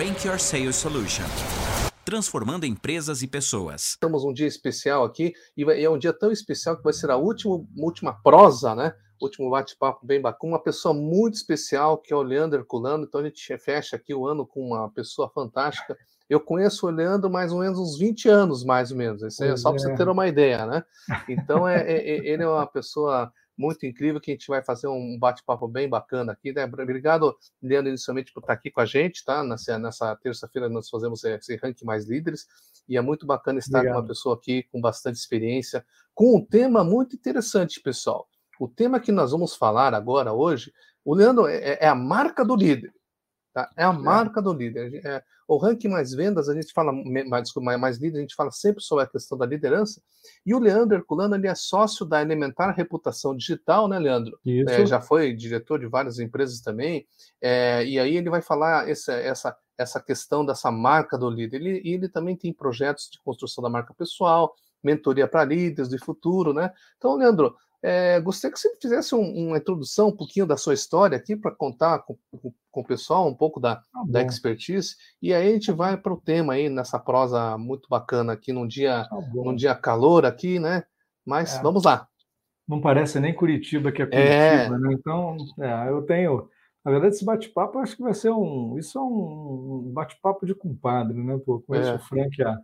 Rank Your Sales Solution. Transformando empresas e pessoas. Estamos um dia especial aqui e é um dia tão especial que vai ser a última, última prosa, né? Último bate-papo bem bacana, uma pessoa muito especial que é o Leandro Culano. Então a gente fecha aqui o ano com uma pessoa fantástica. Eu conheço o Leandro mais ou menos uns 20 anos, mais ou menos. Isso é só para você ter uma ideia, né? Então é, é, é, ele é uma pessoa muito incrível que a gente vai fazer um bate-papo bem bacana aqui, né? Obrigado, Leandro, inicialmente por estar aqui com a gente, tá? Nessa, nessa terça-feira nós fazemos esse ranking mais líderes e é muito bacana estar Obrigado. com uma pessoa aqui com bastante experiência, com um tema muito interessante, pessoal. O tema que nós vamos falar agora, hoje, o Leandro é, é a marca do líder. Tá? É a é. marca do líder. É, o ranking mais vendas, a gente fala, mais, desculpa, mais líder, a gente fala sempre sobre a questão da liderança. E o Leandro Herculano, ele é sócio da Elementar Reputação Digital, né, Leandro? É, já foi diretor de várias empresas também. É, e aí ele vai falar essa, essa, essa questão dessa marca do líder. Ele, ele também tem projetos de construção da marca pessoal, mentoria para líderes de futuro, né? Então, Leandro, é, gostaria que você fizesse um, uma introdução, um pouquinho da sua história aqui, para contar com, com, com, o pessoal um pouco da, ah, da expertise, e aí a gente vai para o tema aí, nessa prosa muito bacana aqui, num dia, ah, num dia calor aqui, né? Mas é. vamos lá. Não parece nem Curitiba que é, é. Curitiba, é. né? Então, é, eu tenho. Na verdade, esse bate-papo acho que vai ser um. Isso é um bate-papo de compadre, né? Pô, conheço é. o Frank há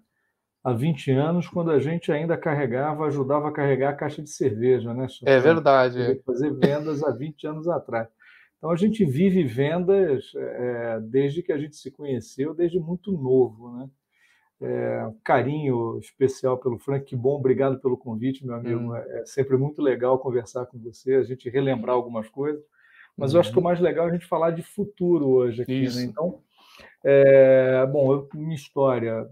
há 20 anos, quando a gente ainda carregava, ajudava a carregar a caixa de cerveja, né? É verdade. Fazer vendas há 20 anos atrás. Então a gente vive vendas é, desde que a gente se conheceu, desde muito novo, né? É, carinho especial pelo Frank, que bom, obrigado pelo convite, meu amigo. Hum. É sempre muito legal conversar com você, a gente relembrar algumas coisas. Mas eu acho que o uhum. mais legal é a gente falar de futuro hoje aqui. Né? Então, é, bom, eu, minha história,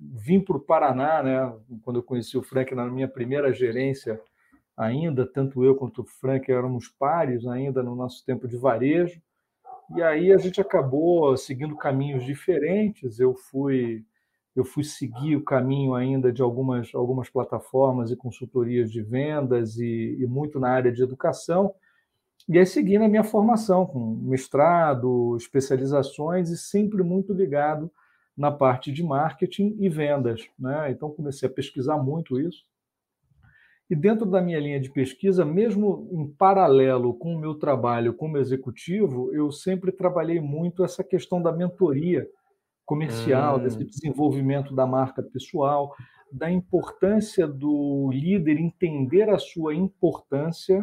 vim para o Paraná, né, quando eu conheci o Frank na minha primeira gerência ainda, tanto eu quanto o Frank éramos pares ainda no nosso tempo de varejo, e aí a gente acabou seguindo caminhos diferentes, eu fui eu fui seguir o caminho ainda de algumas, algumas plataformas e consultorias de vendas e, e muito na área de educação, e aí segui na minha formação, com mestrado, especializações e sempre muito ligado na parte de marketing e vendas. Né? Então, comecei a pesquisar muito isso. E dentro da minha linha de pesquisa, mesmo em paralelo com o meu trabalho como executivo, eu sempre trabalhei muito essa questão da mentoria comercial, hum. desse desenvolvimento da marca pessoal, da importância do líder entender a sua importância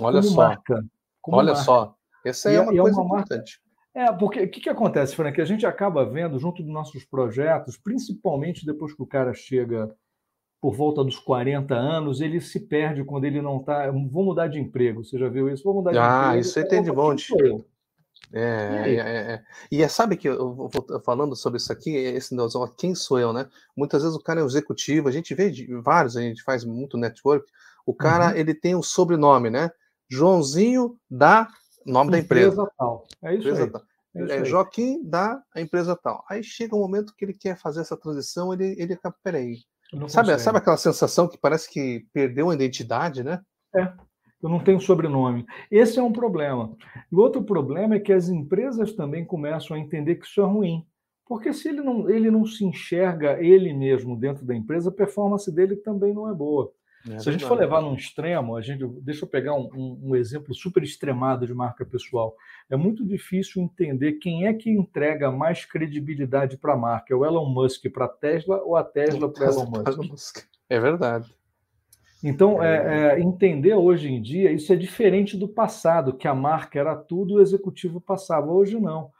Olha como só. marca. Como Olha marca. só, essa é, uma é coisa uma importante. É, porque o que, que acontece, Frank? A gente acaba vendo, junto dos nossos projetos, principalmente depois que o cara chega por volta dos 40 anos, ele se perde quando ele não está. Vou mudar de emprego, você já viu isso? Vou mudar de ah, emprego. Ah, isso aí tem de monte. É, é, é, é, E é, sabe que eu vou falando sobre isso aqui, esse quem sou eu, né? Muitas vezes o cara é um executivo, a gente vê vários, a gente faz muito network. O cara uhum. ele tem o um sobrenome, né? Joãozinho da nome da empresa. Tal. É isso empresa aí. Tal. É, é Joaquim da empresa tal. Aí chega um momento que ele quer fazer essa transição, ele, ele acaba, peraí. Sabe, sabe aquela sensação que parece que perdeu a identidade, né? É, eu não tenho sobrenome. Esse é um problema. E outro problema é que as empresas também começam a entender que isso é ruim. Porque se ele não, ele não se enxerga ele mesmo dentro da empresa, a performance dele também não é boa. É Se a gente for levar num extremo, a gente, deixa eu pegar um, um, um, exemplo super extremado de marca pessoal. É muito difícil entender quem é que entrega mais credibilidade para a marca. É o Elon Musk para a Tesla ou a Tesla para Elon Musk? É verdade. Então, é, é, entender hoje em dia, isso é diferente do passado, que a marca era tudo e o executivo passava. Hoje não.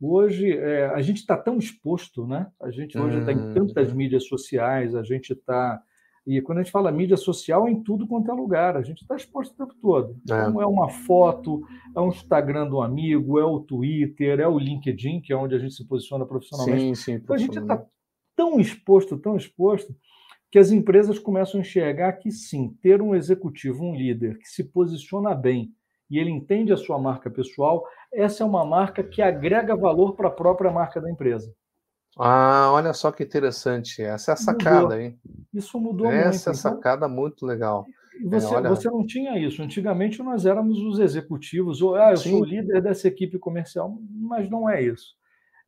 Hoje é, a gente está tão exposto, né? A gente hoje está em tantas uhum. mídias sociais, a gente está e quando a gente fala mídia social, é em tudo quanto é lugar. A gente está exposto o tempo todo. É. Então, é uma foto, é um Instagram do amigo, é o Twitter, é o LinkedIn, que é onde a gente se posiciona profissionalmente. Sim, sim, então, a gente está tão exposto, tão exposto, que as empresas começam a enxergar que sim, ter um executivo, um líder que se posiciona bem e ele entende a sua marca pessoal, essa é uma marca que agrega valor para a própria marca da empresa. Ah, olha só que interessante. Essa é a sacada, mudou. hein? Isso mudou Essa muito. Essa é a então sacada muito legal. Você, é, olha... você não tinha isso. Antigamente nós éramos os executivos, ou ah, eu Sim. sou o líder dessa equipe comercial, mas não é isso.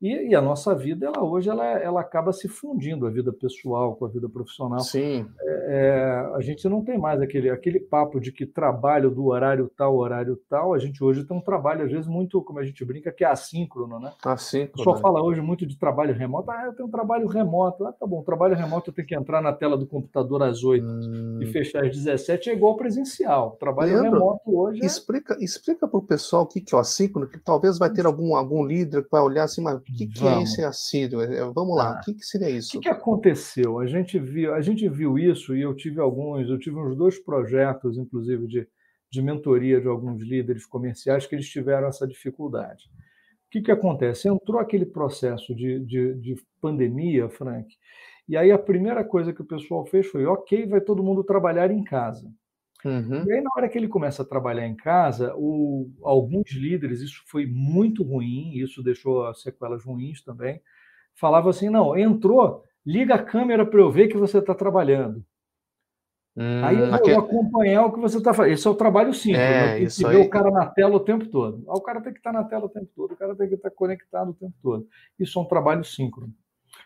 E, e, a nossa vida, ela hoje, ela, ela acaba se fundindo, a vida pessoal com a vida profissional. Sim. É, é, a gente não tem mais aquele, aquele papo de que trabalho do horário tal, horário tal. A gente hoje tem um trabalho, às vezes, muito, como a gente brinca, que é assíncrono, né? Assíncrono. O pessoal né? fala hoje muito de trabalho remoto. Ah, eu tenho um trabalho remoto. Ah, tá bom, trabalho remoto eu tenho que entrar na tela do computador às 8 hum. e fechar às 17 é igual presencial. Trabalho Leandro, remoto hoje. É... Explica, explica para o pessoal o que, que é o assíncrono, que talvez vai ter algum, algum líder que vai olhar assim, mas o que, que é esse assíduo? É, vamos lá, ah, o que, que seria isso? O que, que aconteceu? A gente, viu, a gente viu isso e eu tive alguns, eu tive uns dois projetos, inclusive, de, de mentoria de alguns líderes comerciais que eles tiveram essa dificuldade. O que, que acontece? Entrou aquele processo de, de, de pandemia, Frank, e aí a primeira coisa que o pessoal fez foi: ok, vai todo mundo trabalhar em casa. Uhum. E aí, na hora que ele começa a trabalhar em casa, o, alguns líderes, isso foi muito ruim, isso deixou sequelas ruins também, falavam assim: não, entrou, liga a câmera para eu ver que você está trabalhando. Hum, aí eu vou aquele... acompanhar o que você está fazendo. Esse é o trabalho simples, é, né? tem que ver o cara na tela o tempo todo. o cara tem que estar tá na tela o tempo todo, o cara tem que estar tá conectado o tempo todo. Isso é um trabalho síncrono.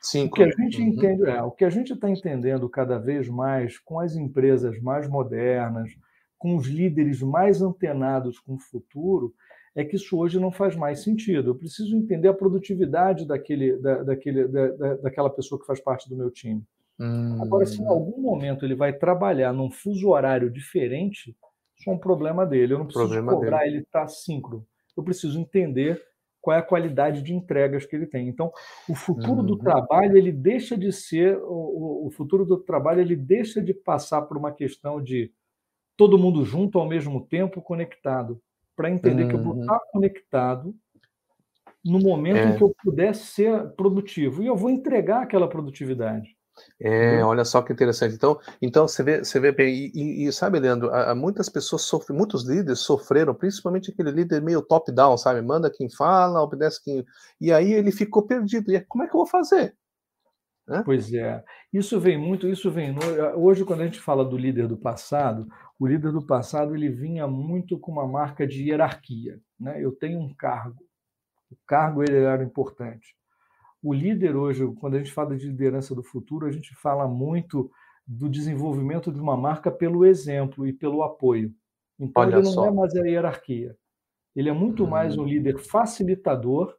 Sim, o que a gente uhum. entende é, o que a gente está entendendo cada vez mais com as empresas mais modernas, com os líderes mais antenados com o futuro, é que isso hoje não faz mais sentido. Eu preciso entender a produtividade daquele, da, daquele, da, daquela pessoa que faz parte do meu time. Hum. Agora, se em algum momento ele vai trabalhar num fuso horário diferente, isso é um problema dele. Eu não preciso problema cobrar dele. ele estar tá síncrono. Eu preciso entender qual é a qualidade de entregas que ele tem. Então, o futuro uhum. do trabalho ele deixa de ser o, o, futuro do trabalho ele deixa de passar por uma questão de todo mundo junto ao mesmo tempo conectado, para entender uhum. que eu vou estar conectado no momento é. em que eu puder ser produtivo e eu vou entregar aquela produtividade. É, olha só que interessante. Então, então você vê, você vê bem, e, e sabe, Leandro, muitas pessoas sofrem, muitos líderes sofreram, principalmente aquele líder meio top-down, sabe? Manda quem fala, obedece quem. E aí ele ficou perdido. E como é que eu vou fazer? Né? Pois é. Isso vem muito, isso vem. Hoje, quando a gente fala do líder do passado, o líder do passado ele vinha muito com uma marca de hierarquia. Né? Eu tenho um cargo. O cargo ele era importante. O líder hoje, quando a gente fala de liderança do futuro, a gente fala muito do desenvolvimento de uma marca pelo exemplo e pelo apoio. Então, Olha ele não só. é mais a hierarquia. Ele é muito hum. mais um líder facilitador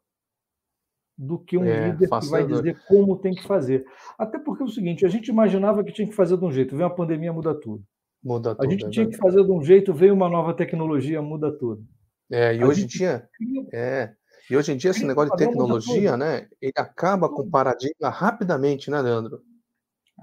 do que um é, líder que vai dizer como tem que fazer. Até porque é o seguinte, a gente imaginava que tinha que fazer de um jeito, veio uma pandemia, muda tudo. Muda tudo. A gente é tinha que fazer de um jeito, veio uma nova tecnologia, muda tudo. É, e a hoje em dia, é, e hoje em dia, esse negócio de tecnologia, né, ele acaba com o paradigma rapidamente, né, Leandro?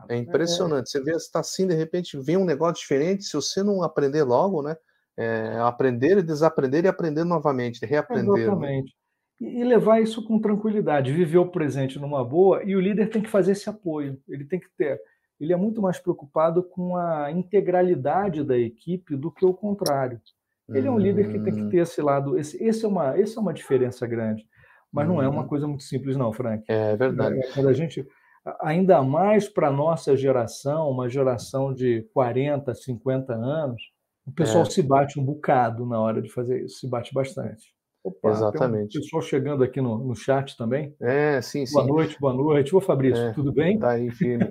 É, é impressionante. Você vê, está assim, de repente, vem um negócio diferente, se você não aprender logo, né, é, aprender e desaprender e aprender novamente, reaprender. Né? Exatamente. Né? E levar isso com tranquilidade, viver o presente numa boa, e o líder tem que fazer esse apoio, ele tem que ter. Ele é muito mais preocupado com a integralidade da equipe do que o contrário. Ele é um líder que tem que hum. ter esse lado. Esse, esse é uma, esse é uma diferença grande. Mas não é uma uhum. coisa muito simples, não, Frank. É verdade. É, quando a gente, ainda mais para a nossa geração, uma geração de 40, 50 anos, o pessoal é. se bate um bocado na hora de fazer isso, se bate bastante. Opa, Exatamente. Tem um pessoal chegando aqui no, no chat também. É, sim, sim. Boa noite, boa noite. Ô, Fabrício, é, tudo bem? Tá aí, firme.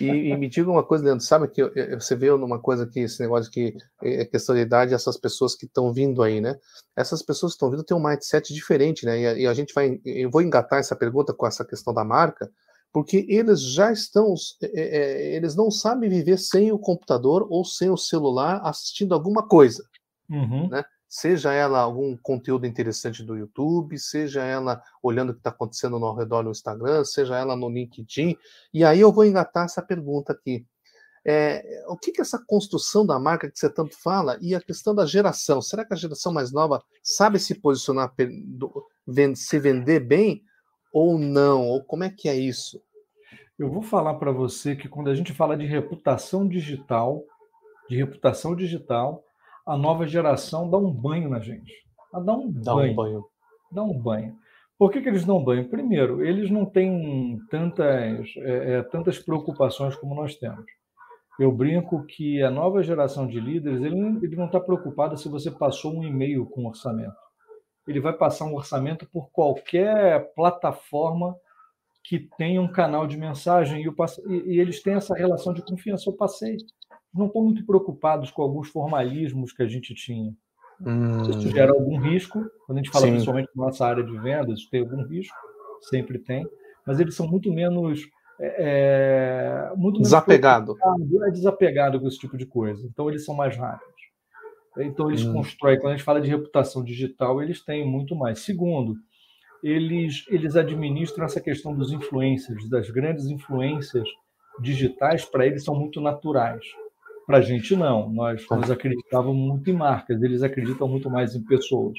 e, e, me diga uma coisa, Leandro, sabe que eu, eu, você vê numa coisa que esse negócio que é questão de idade, essas pessoas que estão vindo aí, né? Essas pessoas que estão vindo têm um mindset diferente, né? E a, e a gente vai, eu vou engatar essa pergunta com essa questão da marca, porque eles já estão, é, é, eles não sabem viver sem o computador ou sem o celular assistindo alguma coisa, uhum. né? Seja ela algum conteúdo interessante do YouTube, seja ela olhando o que está acontecendo ao redor no Instagram, seja ela no LinkedIn. E aí eu vou engatar essa pergunta aqui. É, o que, que essa construção da marca que você tanto fala e a questão da geração? Será que a geração mais nova sabe se posicionar, se vender bem ou não? Ou como é que é isso? Eu vou falar para você que quando a gente fala de reputação digital, de reputação digital, a nova geração dá um banho na gente. Dá um dá banho. Um banho. Dá um banho. Por que, que eles dão banho? Primeiro, eles não têm tantas, é, é, tantas preocupações como nós temos. Eu brinco que a nova geração de líderes ele, ele não está preocupada se você passou um e-mail com orçamento. ele vai passar um orçamento por qualquer plataforma que tenha um canal de mensagem e, e, e eles têm essa relação de confiança. Eu passei. Não estão muito preocupados com alguns formalismos que a gente tinha. Hum. Isso gera algum risco. Quando a gente fala Sim. principalmente na nossa área de vendas, tem algum risco, sempre tem. Mas eles são muito menos. É, é muito desapegado. é desapegado com esse tipo de coisa. Então eles são mais rápidos. Então eles hum. constroem. Quando a gente fala de reputação digital, eles têm muito mais. Segundo, eles, eles administram essa questão dos influencers, das grandes influências digitais, para eles são muito naturais. Para a gente, não. Nós, tá. nós acreditávamos muito em marcas, eles acreditam muito mais em pessoas.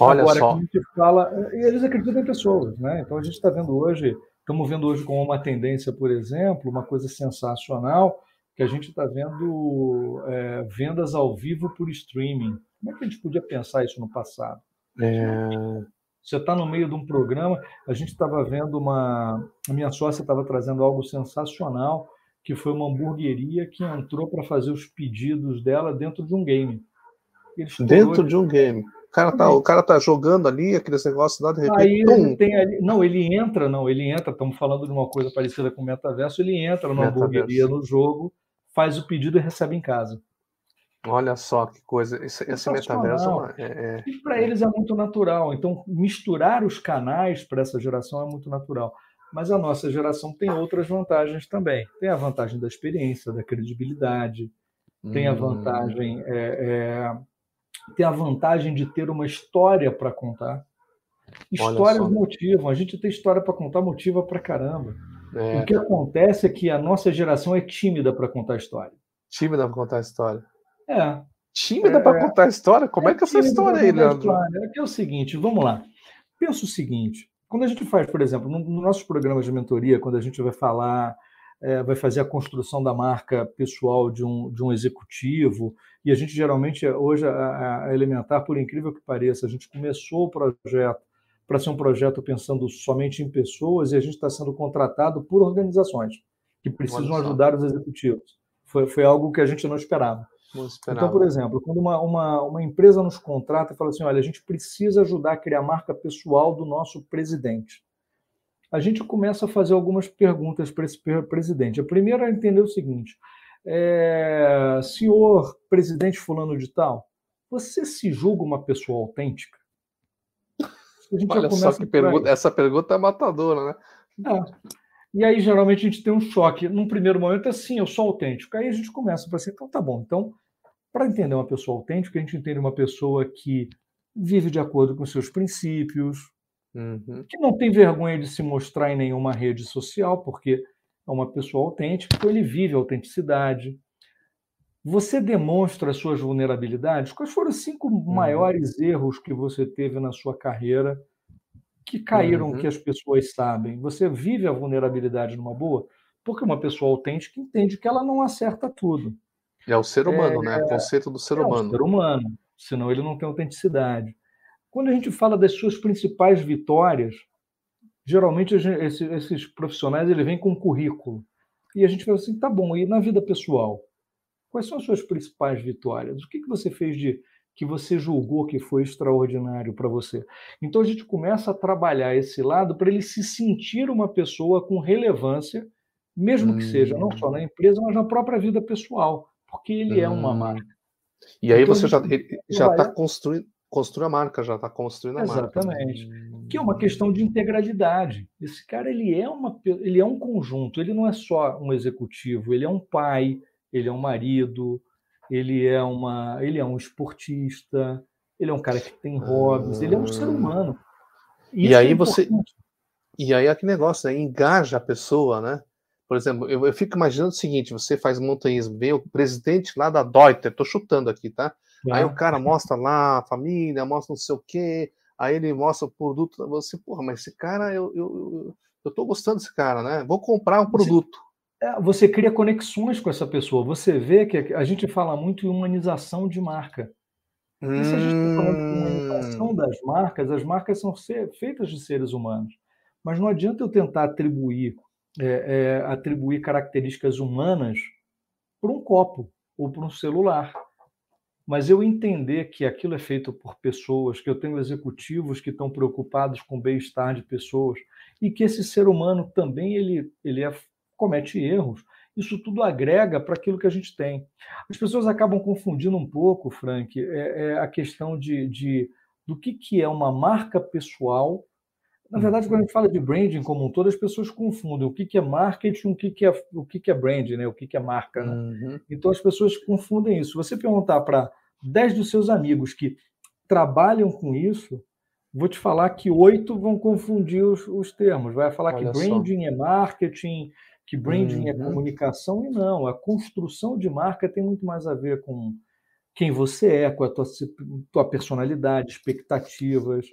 Olha Agora, só. a gente fala, eles acreditam em pessoas, né? Então a gente está vendo hoje, estamos vendo hoje como uma tendência, por exemplo, uma coisa sensacional, que a gente está vendo é, vendas ao vivo por streaming. Como é que a gente podia pensar isso no passado? É... Você está no meio de um programa, a gente estava vendo uma. A minha sócia estava trazendo algo sensacional, que foi uma hamburgueria que entrou para fazer os pedidos dela dentro de um game. Dentro de um game. O cara, tá, o cara tá jogando ali, aqueles negócios lá, de repente. Aí ele tem ali, não, ele entra, não, ele entra, estamos falando de uma coisa parecida com o metaverso, ele entra numa metaverso. hamburgueria no jogo, faz o pedido e recebe em casa. Olha só que coisa. Esse, esse metaverso é, é, E para eles é muito natural. Então, misturar os canais para essa geração é muito natural. Mas a nossa geração tem outras vantagens também. Tem a vantagem da experiência, da credibilidade, tem a hum. vantagem. É, é, tem a vantagem de ter uma história para contar. Histórias motivam. A gente tem história para contar, motiva para caramba. É. O que acontece é que a nossa geração é tímida para contar história. Tímida para contar história. É. Tímida é, para contar história? Como é, é que é essa história aí, Leandro? É que é o seguinte, vamos lá. Pensa o seguinte, quando a gente faz, por exemplo, nos no nossos programas de mentoria, quando a gente vai falar, é, vai fazer a construção da marca pessoal de um, de um executivo, e a gente geralmente, hoje, a, a Elementar, por incrível que pareça, a gente começou o projeto para ser um projeto pensando somente em pessoas e a gente está sendo contratado por organizações que precisam ajudar os executivos. Foi, foi algo que a gente não esperava. Então, por exemplo, quando uma, uma, uma empresa nos contrata e fala assim: olha, a gente precisa ajudar a criar a marca pessoal do nosso presidente. A gente começa a fazer algumas perguntas para esse presidente. A primeira é entender o seguinte: é, senhor presidente Fulano de Tal, você se julga uma pessoa autêntica? Olha só que pergunta, essa pergunta é matadora, né? É. E aí, geralmente, a gente tem um choque. Num primeiro momento, é assim, eu sou autêntico. Aí a gente começa a pensar, então tá bom. Então, para entender uma pessoa autêntica, a gente entende uma pessoa que vive de acordo com seus princípios, uhum. que não tem vergonha de se mostrar em nenhuma rede social, porque é uma pessoa autêntica, então ele vive a autenticidade. Você demonstra as suas vulnerabilidades? Quais foram os cinco uhum. maiores erros que você teve na sua carreira que caíram uhum. que as pessoas sabem? Você vive a vulnerabilidade numa boa? Porque uma pessoa autêntica entende que ela não acerta tudo. É o ser humano, é, né? O conceito do ser é humano. É o ser humano, senão ele não tem autenticidade. Quando a gente fala das suas principais vitórias, geralmente esses, esses profissionais ele vêm com um currículo. E a gente fala assim, tá bom, e na vida pessoal? Quais são as suas principais vitórias? O que, que você fez de que você julgou que foi extraordinário para você? Então a gente começa a trabalhar esse lado para ele se sentir uma pessoa com relevância, mesmo hum. que seja não só na hum. empresa, mas na própria vida pessoal porque ele hum. é uma hum. marca. E aí então, você já já está construindo construindo a marca, já está construindo a Exatamente. marca. Exatamente. Que é uma questão de integralidade. Esse cara ele é uma ele é um conjunto. Ele não é só um executivo. Ele é um pai. Ele é um marido. Ele é uma ele é um esportista. Ele é um cara que tem hobbies. Ele é um ser humano. Isso e aí é você e aí é que negócio, né? engaja a pessoa, né? Por exemplo, eu, eu, fico imaginando o seguinte: você faz montanhismo, vem o presidente lá da Deuter, tô chutando aqui, tá? É. Aí o cara mostra lá a família, mostra não sei o quê, aí ele mostra o produto, você, porra, mas esse cara, eu, eu, eu, tô gostando desse cara, né? Vou comprar um produto. Você, é, você cria conexões com essa pessoa, você vê que a gente fala muito em humanização de marca. E se a gente está falando de humanização hum. das marcas, as marcas são feitas de seres humanos. Mas não adianta eu tentar atribuir é, é, atribuir características humanas para um copo ou para um celular. mas eu entender que aquilo é feito por pessoas, que eu tenho executivos que estão preocupados com o bem-estar de pessoas e que esse ser humano também ele, ele é, comete erros. Isso tudo agrega para aquilo que a gente tem. As pessoas acabam confundindo um pouco, Frank, é, é a questão de, de do que, que é uma marca pessoal. Na verdade, quando a gente fala de branding como um todo, as pessoas confundem o que, que é marketing, o que, que, é, o que, que é branding, né? o que, que é marca. Né? Uhum. Então as pessoas confundem isso. Você perguntar para 10 dos seus amigos que trabalham com isso, vou te falar que oito vão confundir os, os termos. Vai falar Olha que branding só. é marketing, que branding é uhum. é comunicação, e não. A construção de marca tem muito mais a ver com quem você é, com a tua, tua personalidade, expectativas.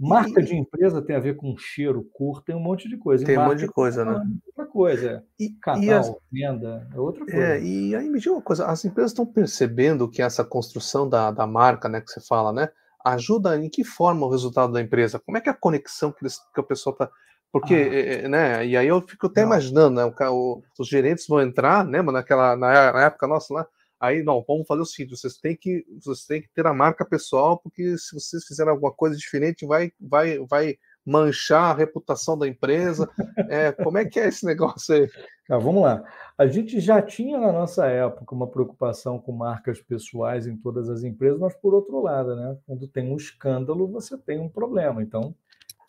Marca e, de empresa tem a ver com cheiro, cor, tem um monte de coisa. Tem um monte de coisa, né? Outra coisa. E, Canal, e as... venda, é outra coisa. É, e aí me diga uma coisa, as empresas estão percebendo que essa construção da, da marca, né, que você fala, né, ajuda em que forma o resultado da empresa? Como é que é a conexão que, eles, que o pessoal está porque, ah. né, e aí eu fico até não. imaginando, né, o, o, os gerentes vão entrar, né, naquela, na, na época nossa lá, Aí, não, vamos fazer o seguinte: vocês têm que, vocês têm que ter a marca pessoal, porque se vocês fizerem alguma coisa diferente, vai, vai, vai manchar a reputação da empresa. É, como é que é esse negócio aí? Ah, vamos lá. A gente já tinha na nossa época uma preocupação com marcas pessoais em todas as empresas, mas por outro lado, né? Quando tem um escândalo, você tem um problema. Então,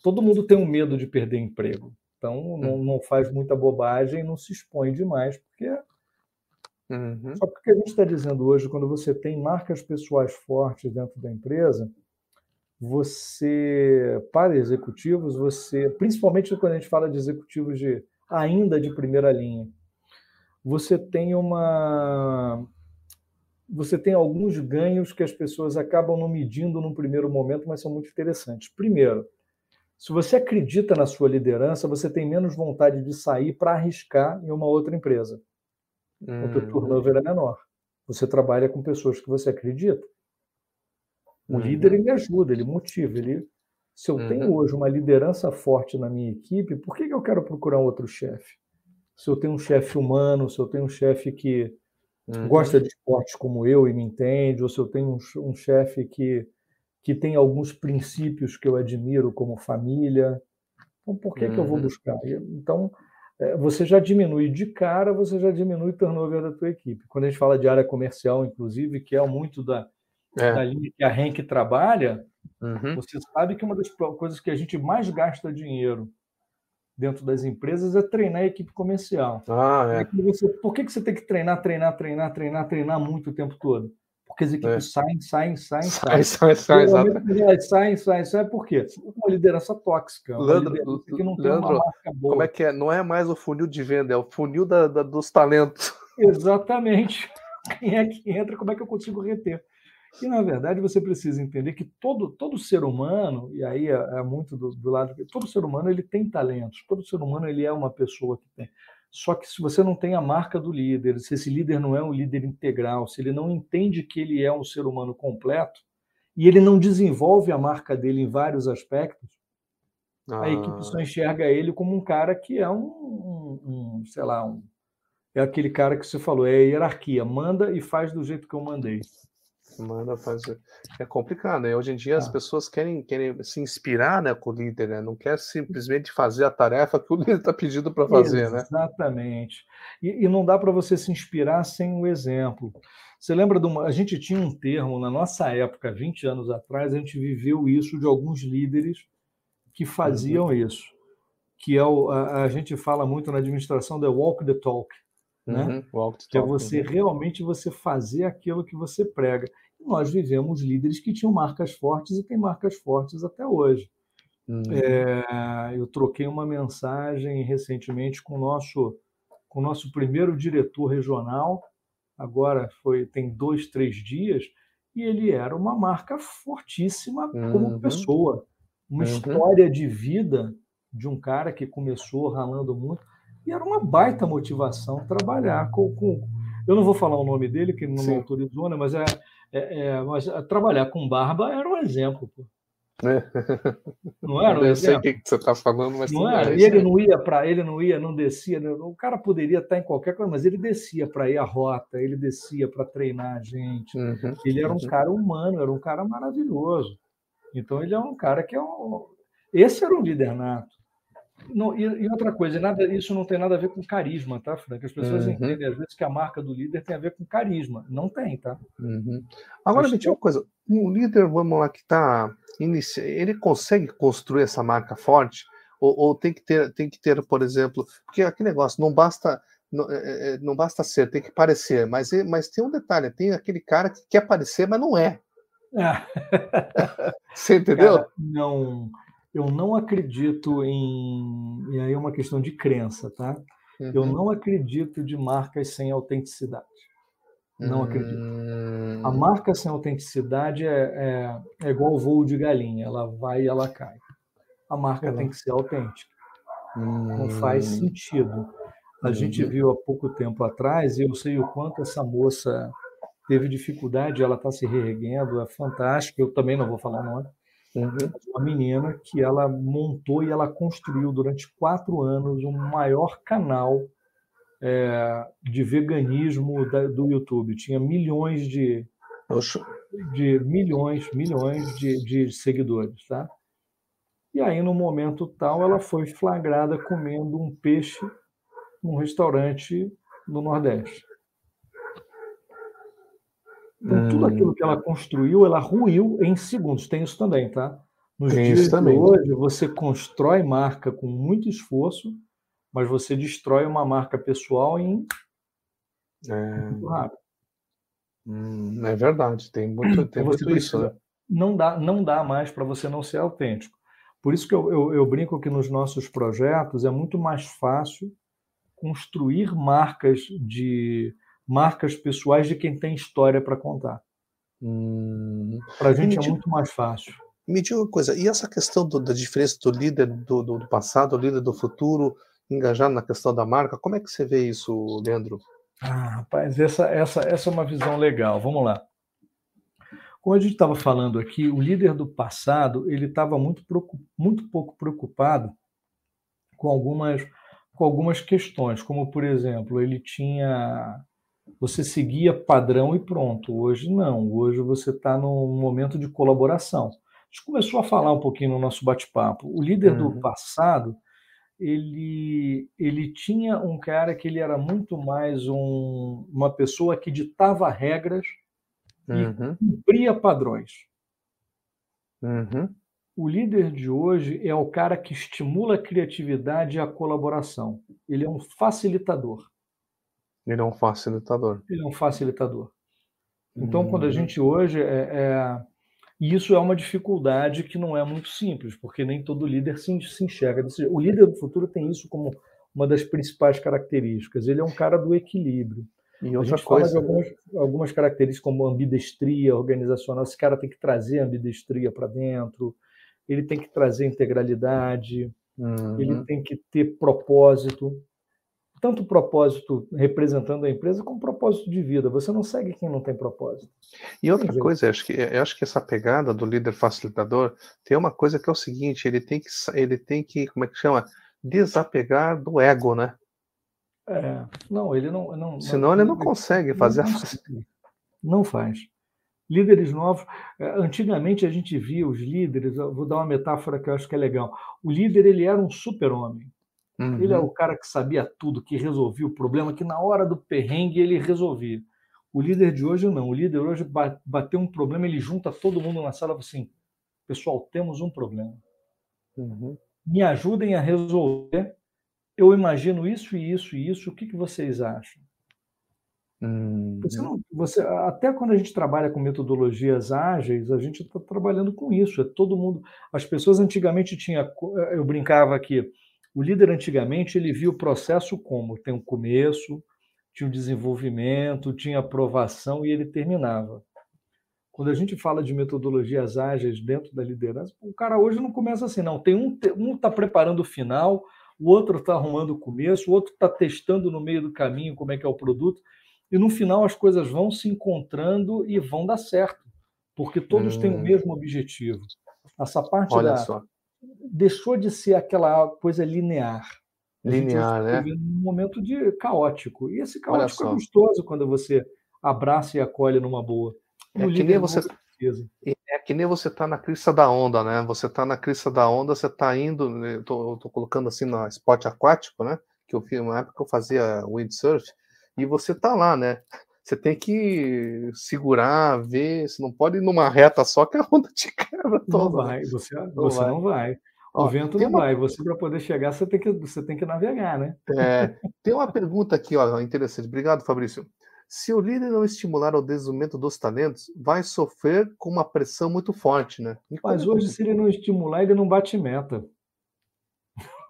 todo mundo tem um medo de perder emprego. Então, não, hum. não faz muita bobagem, não se expõe demais, porque Uhum. Só que o que a gente está dizendo hoje, quando você tem marcas pessoais fortes dentro da empresa, você, para executivos, você, principalmente quando a gente fala de executivos de ainda de primeira linha, você tem uma você tem alguns ganhos que as pessoas acabam não medindo num primeiro momento, mas são muito interessantes. Primeiro, se você acredita na sua liderança, você tem menos vontade de sair para arriscar em uma outra empresa. Hum. O turnover é menor. Você trabalha com pessoas que você acredita. O uhum. líder ele ajuda, ele motiva, ele se eu uhum. tenho hoje uma liderança forte na minha equipe, por que, que eu quero procurar um outro chefe? Se eu tenho um chefe humano, se eu tenho um chefe que uhum. gosta de esportes como eu e me entende, ou se eu tenho um, um chefe que, que tem alguns princípios que eu admiro, como família, então por que, que eu vou uhum. buscar? Então, você já diminui de cara, você já diminui o turnover da tua equipe. Quando a gente fala de área comercial, inclusive, que é muito da, é. da linha que a Henk trabalha, uhum. você sabe que uma das coisas que a gente mais gasta dinheiro dentro das empresas é treinar a equipe comercial. Ah, é. é você, por que, que você tem que treinar, treinar, treinar, treinar, treinar muito o tempo todo? Porque as equipes é. saem, saem, saem, saem. Sai, sai, sai, elas saem, saem, saem. Por quê? Uma liderança tóxica. Uma Leandro, liderança que não tem Leandro, uma marca boa. Como é que é? Não é mais o funil de venda, é o funil da, da, dos talentos. Exatamente. Quem é que entra, como é que eu consigo reter? E, na verdade, você precisa entender que todo, todo ser humano, e aí é, é muito do, do lado... Todo ser humano ele tem talentos. Todo ser humano ele é uma pessoa que tem. Só que se você não tem a marca do líder, se esse líder não é um líder integral, se ele não entende que ele é um ser humano completo e ele não desenvolve a marca dele em vários aspectos, ah. a equipe só enxerga ele como um cara que é um, um, um sei lá, um, é aquele cara que você falou, é a hierarquia, manda e faz do jeito que eu mandei. Manda fazer. É complicado, né? Hoje em dia ah. as pessoas querem, querem se inspirar né, com o líder, né? Não quer simplesmente fazer a tarefa que o líder está pedindo para fazer, Exatamente. né? Exatamente. E, e, não dá para você se inspirar sem um exemplo. Você lembra de uma. A gente tinha um termo na nossa época, 20 anos atrás, a gente viveu isso de alguns líderes que faziam uhum. isso. Que é o, a, a gente fala muito na administração da walk the talk. Né? Uhum, que é você uhum. realmente você fazer aquilo que você prega nós vivemos líderes que tinham marcas fortes e têm marcas fortes até hoje. Uhum. É, eu troquei uma mensagem recentemente com o nosso, com o nosso primeiro diretor regional, agora foi tem dois, três dias, e ele era uma marca fortíssima como uhum. pessoa. Uma uhum. história de vida de um cara que começou ralando muito, e era uma baita motivação trabalhar com. com eu não vou falar o nome dele, que ele não Sim. me autorizou, né, mas é, é, é, mas trabalhar com barba era um exemplo. Pô. É. Não era? Eu sei o que você está falando, mas não era. E ele não ia para, ele não ia, não descia. Né? O cara poderia estar em qualquer coisa, mas ele descia para ir à rota, ele descia para treinar a gente. Uhum, ele era um uhum. cara humano, era um cara maravilhoso. Então ele é um cara que é um. Esse era um líder nato. Não, e, e, outra coisa, nada, isso não tem nada a ver com carisma, tá, Frank? As pessoas uhum. entendem às vezes que a marca do líder tem a ver com carisma. Não tem, tá? Uhum. Agora, me diga uma coisa: um líder, vamos lá, que está inicia... ele consegue construir essa marca forte? Ou, ou, tem que ter, tem que ter, por exemplo, porque aquele negócio não basta não, é, é, é não basta ser, tem que parecer, mas, mas tem um detalhe, tem aquele cara que quer parecer, mas não é. é. Você entendeu? Cara, não eu não acredito em. E aí é uma questão de crença, tá? Uhum. Eu não acredito de marcas sem autenticidade. Não uhum. acredito. A hum. marca sem autenticidade é, é, é igual voo de galinha, ela vai e ela cai. A marca uhum. tem que ser autêntica. Não faz hum. sentido. A gente viu há pouco tempo atrás, e eu sei o quanto essa moça teve dificuldade, ela está se reerguendo, é fantástico. Eu também não vou falar o nome Uhum. Uma menina que ela montou e ela construiu durante quatro anos o um maior canal é, de veganismo da, do YouTube. Tinha milhões de, de milhões, milhões de, de seguidores, tá? E aí, no momento tal, ela foi flagrada comendo um peixe num restaurante no Nordeste. Então, tudo aquilo hum. que ela construiu, ela ruiu em segundos. Tem isso também, tá? Nos Tem dias de hoje, você constrói marca com muito esforço, mas você destrói uma marca pessoal em é... muito rápido. Hum, é verdade, tem muito, tem muito isso. Né? Não, dá, não dá mais para você não ser autêntico. Por isso que eu, eu, eu brinco que nos nossos projetos é muito mais fácil construir marcas de marcas pessoais de quem tem história para contar. Hum. Para a gente é muito mais fácil. Me diga uma coisa, e essa questão do, da diferença do líder do, do, do passado, líder do futuro, engajado na questão da marca, como é que você vê isso, Leandro? Ah, rapaz, essa, essa, essa é uma visão legal. Vamos lá. Como a gente estava falando aqui, o líder do passado ele estava muito, muito pouco preocupado com algumas, com algumas questões, como por exemplo, ele tinha você seguia padrão e pronto. Hoje não. Hoje você está num momento de colaboração. A gente começou a falar um pouquinho no nosso bate-papo. O líder uhum. do passado, ele, ele tinha um cara que ele era muito mais um, uma pessoa que ditava regras uhum. e cumpria padrões. Uhum. O líder de hoje é o cara que estimula a criatividade e a colaboração. Ele é um facilitador. Ele é um facilitador. Ele é um facilitador. Então, hum. quando a gente hoje é, é, isso é uma dificuldade que não é muito simples, porque nem todo líder se, se enxerga. O líder do futuro tem isso como uma das principais características. Ele é um cara do equilíbrio. E outra a gente coisa... fala de algumas, algumas características como ambidestria organizacional. Esse cara tem que trazer ambidestria para dentro, ele tem que trazer integralidade, uhum. ele tem que ter propósito tanto propósito representando a empresa como propósito de vida. Você não segue quem não tem propósito. E outra coisa, eu acho, que, eu acho que essa pegada do líder facilitador tem uma coisa que é o seguinte: ele tem que, ele tem que como é que chama? Desapegar do ego, né? É, não, ele não. não Senão não, ele não consegue fazer não, a. Não faz. Líderes novos. É, antigamente a gente via os líderes, vou dar uma metáfora que eu acho que é legal. O líder ele era um super-homem. Uhum. Ele é o cara que sabia tudo, que resolvia o problema, que na hora do perrengue ele resolvia. O líder de hoje não. O líder hoje bateu um problema, ele junta todo mundo na sala e fala assim: pessoal, temos um problema. Uhum. Me ajudem a resolver. Eu imagino isso e isso e isso. O que, que vocês acham? Uhum. Você não, você, até quando a gente trabalha com metodologias ágeis, a gente está trabalhando com isso. É todo mundo. As pessoas antigamente tinha, eu brincava aqui o líder antigamente ele via o processo como tem um começo, tinha um desenvolvimento, tinha aprovação e ele terminava. Quando a gente fala de metodologias ágeis dentro da liderança, o cara hoje não começa assim, não. Tem um um está preparando o final, o outro está arrumando o começo, o outro está testando no meio do caminho como é que é o produto, e no final as coisas vão se encontrando e vão dar certo, porque todos hum. têm o hum. mesmo objetivo. Essa parte Olha da, só. Deixou de ser aquela coisa linear. Linear, né? Um momento de caótico. E esse caótico é gostoso quando você abraça e acolhe numa boa. É que, nem você, é que nem você tá na crista da onda, né? Você tá na crista da onda, você tá indo, né? eu tô, eu tô colocando assim no esporte aquático, né? Que eu fiz uma época que eu fazia windsurf, e você tá lá, né? Você tem que segurar, ver, você não pode ir numa reta só que a onda te quebra toda. Não vai, você não você vai. Não vai. O ó, vento não uma... vai. Você, para poder chegar, você tem, que, você tem que navegar, né? É, tem uma pergunta aqui, ó, interessante. Obrigado, Fabrício. Se o líder não estimular o desenvolvimento dos talentos, vai sofrer com uma pressão muito forte, né? Mas hoje, se ele não estimular, ele não bate meta.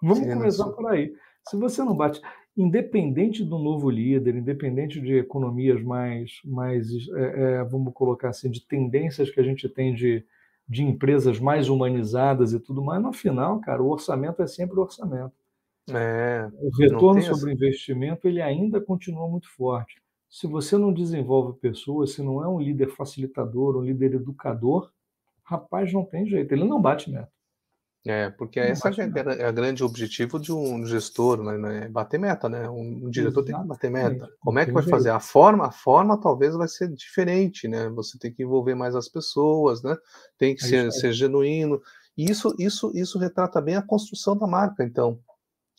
Vamos começar por aí. Se você não bate, independente do novo líder, independente de economias mais, mais é, é, vamos colocar assim, de tendências que a gente tem de, de empresas mais humanizadas e tudo mais, no final, cara, o orçamento é sempre o orçamento. É, o retorno sobre o investimento ele ainda continua muito forte. Se você não desenvolve pessoas, se não é um líder facilitador, um líder educador, rapaz, não tem jeito, ele não bate meta. É, porque não essa é, é o grande objetivo de um gestor, né, né? Bater meta, né? Um, diretor Exatamente. tem que bater meta. Como é que vai fazer? A forma, a forma talvez vai ser diferente, né? Você tem que envolver mais as pessoas, né? Tem que ser, ser genuíno. E isso, isso, isso retrata bem a construção da marca, então.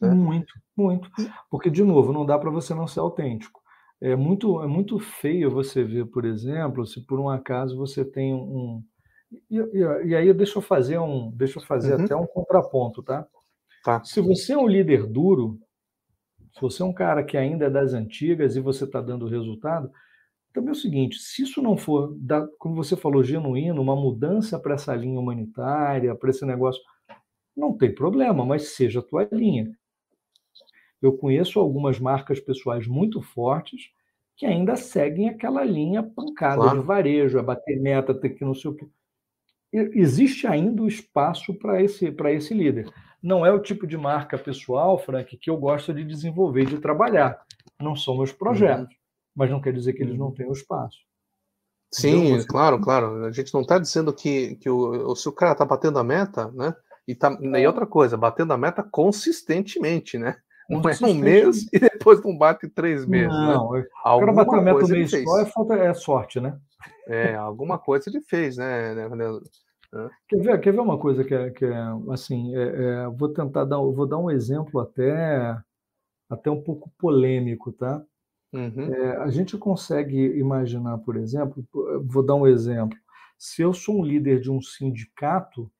Né? Muito, muito. Porque, de novo, não dá para você não ser autêntico. É muito, é muito feio você ver, por exemplo, se por um acaso você tem um. E, e, e aí deixa eu fazer um, deixa eu fazer uhum. até um contraponto, tá? tá? Se você é um líder duro, se você é um cara que ainda é das antigas e você está dando resultado, também é o seguinte: se isso não for, da, como você falou, genuíno, uma mudança para essa linha humanitária, para esse negócio, não tem problema, mas seja a tua linha. Eu conheço algumas marcas pessoais muito fortes que ainda seguem aquela linha pancada claro. de varejo, a bater meta, ter que não sei o quê. Existe ainda o espaço para esse, esse líder. Não é o tipo de marca pessoal, Frank, que eu gosto de desenvolver, de trabalhar. Não são meus projetos, uhum. mas não quer dizer que eles não uhum. tenham espaço. Sim, Você... claro, claro. A gente não está dizendo que, que o, se o cara está batendo a meta, né? E, tá, é. e outra coisa, batendo a meta consistentemente, né? Não é um mês e depois não bate três meses. Né? Não, né? o cara bater meta um mês só é, falta, é sorte, né? É, alguma coisa ele fez, né, né Quer ver, quer ver uma coisa que é, que é assim, é, é, vou tentar dar, vou dar um exemplo até, até um pouco polêmico, tá? Uhum. É, a gente consegue imaginar, por exemplo, vou dar um exemplo. Se eu sou um líder de um sindicato,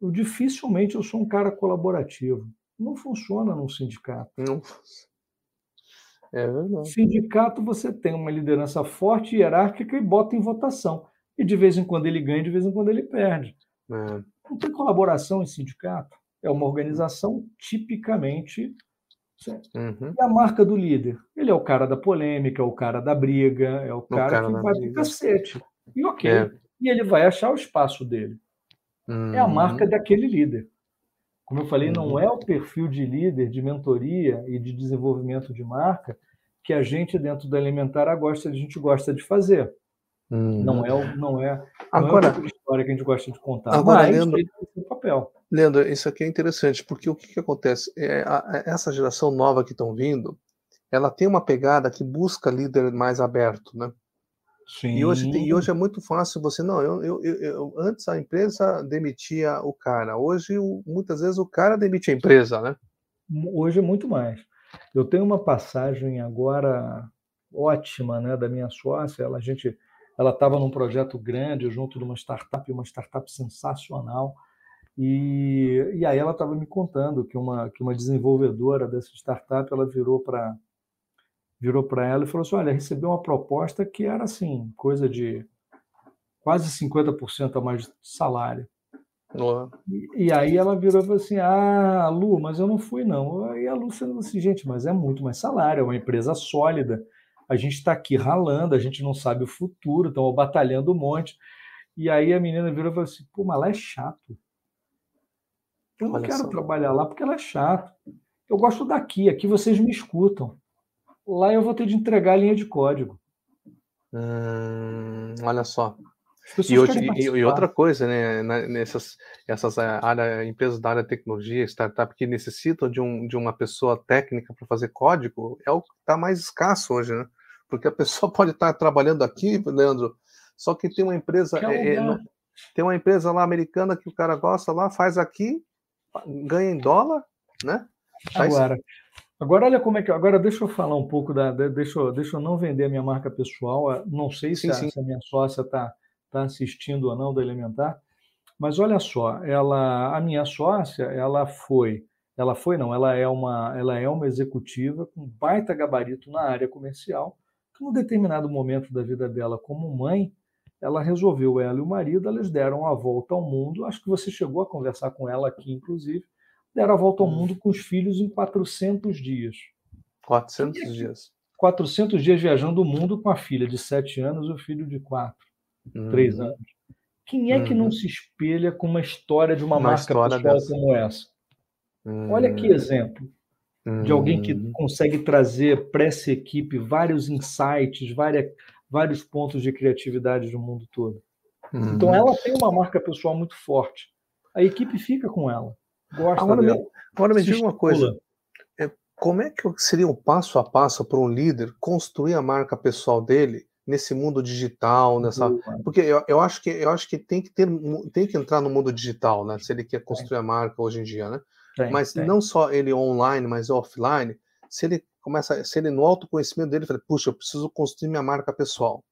eu dificilmente eu sou um cara colaborativo. Não funciona num sindicato. Não. É verdade. Sindicato, você tem uma liderança forte, hierárquica e bota em votação. E de vez em quando ele ganha, de vez em quando ele perde. É. Não tem colaboração em sindicato. É uma organização tipicamente. Uhum. E a marca do líder? Ele é o cara da polêmica, é o cara da briga, é o cara, o cara que vai briga. pro cacete. E ok. É. E ele vai achar o espaço dele. Uhum. É a marca uhum. daquele líder. Como eu falei, não uhum. é o perfil de líder, de mentoria e de desenvolvimento de marca que a gente dentro da Elementar gosta, a gente gosta de fazer. Não é, não é, agora, não é história que a gente gosta de contar. Agora, mas Leandro, o papel. Leandro, isso aqui é interessante, porque o que, que acontece? É, a, essa geração nova que estão vindo, ela tem uma pegada que busca líder mais aberto, né? Sim. E hoje, e hoje é muito fácil você, não, eu, eu, eu, antes a empresa demitia o cara, hoje muitas vezes o cara demite a empresa, né? Hoje é muito mais. Eu tenho uma passagem agora ótima, né, da minha sócia, ela, a gente, ela estava num projeto grande junto de uma startup, uma startup sensacional, e, e aí ela estava me contando que uma, que uma desenvolvedora dessa startup, ela virou para virou para ela e falou assim: olha, recebeu uma proposta que era assim, coisa de quase 50% a mais de salário. Uhum. E, e, aí ela virou e falou assim: Ah, Lu, mas eu não fui, não. E a Lu falou assim: gente, mas é muito mais salário, é uma empresa sólida. A gente está aqui ralando, a gente não sabe o futuro, estamos batalhando um monte. E aí a menina virou e falou assim: pô, mas lá é chato. Eu não Olha quero só. trabalhar lá porque ela é chato. Eu gosto daqui, aqui vocês me escutam. Lá eu vou ter de entregar a linha de código. Hum, olha só. E, hoje, e, e, outra coisa, né, nessas essas área, empresas da área de tecnologia, startup que necessitam de, um, de uma pessoa técnica para fazer código, é o que está mais escasso hoje, né? Porque a pessoa pode estar tá trabalhando aqui, Leandro, só que tem uma empresa, é, é, tem uma empresa lá americana que o cara gosta lá, faz aqui, ganha em dólar, né? Agora, agora olha como é que. Agora deixa eu falar um pouco da. Deixa eu, deixa eu não vender a minha marca pessoal. Não sei sim, se, a, se, a, minha sócia está tá assistindo ou não do Elementar, mas olha só, ela, a minha sócia, ela foi, ela foi não, ela é uma, ela é uma executiva com baita gabarito na área comercial, que num determinado momento da vida dela como mãe, ela resolveu, ela e o marido, eles deram a volta ao mundo. Acho que você chegou a conversar com ela aqui, inclusive. Deram a volta ao hum. mundo com os filhos em 400 dias. 400 dias. 400 dias viajando o mundo com a filha de 7 anos e o filho de 4, hum. 3 anos. Quem é que não uhum. se espelha com uma história de uma, uma marca pessoal dessa. como essa? Hum. Olha que hum. exemplo de alguém que hum. consegue trazer para essa equipe vários insights, várias, vários pontos de criatividade do mundo todo. Então uhum. ela tem uma marca pessoal muito forte. A equipe fica com ela. Gosta agora dela. Me, agora me diga uma coisa. É, como é que seria o passo a passo para um líder construir a marca pessoal dele nesse mundo digital, nessa, porque eu, eu acho que eu acho que tem que ter tem que entrar no mundo digital, né? Se ele quer construir a marca hoje em dia, né? Tem, mas tem. não só ele online, mas offline. Se ele começa, se ele no autoconhecimento dele fala, puxa, eu preciso construir minha marca pessoal.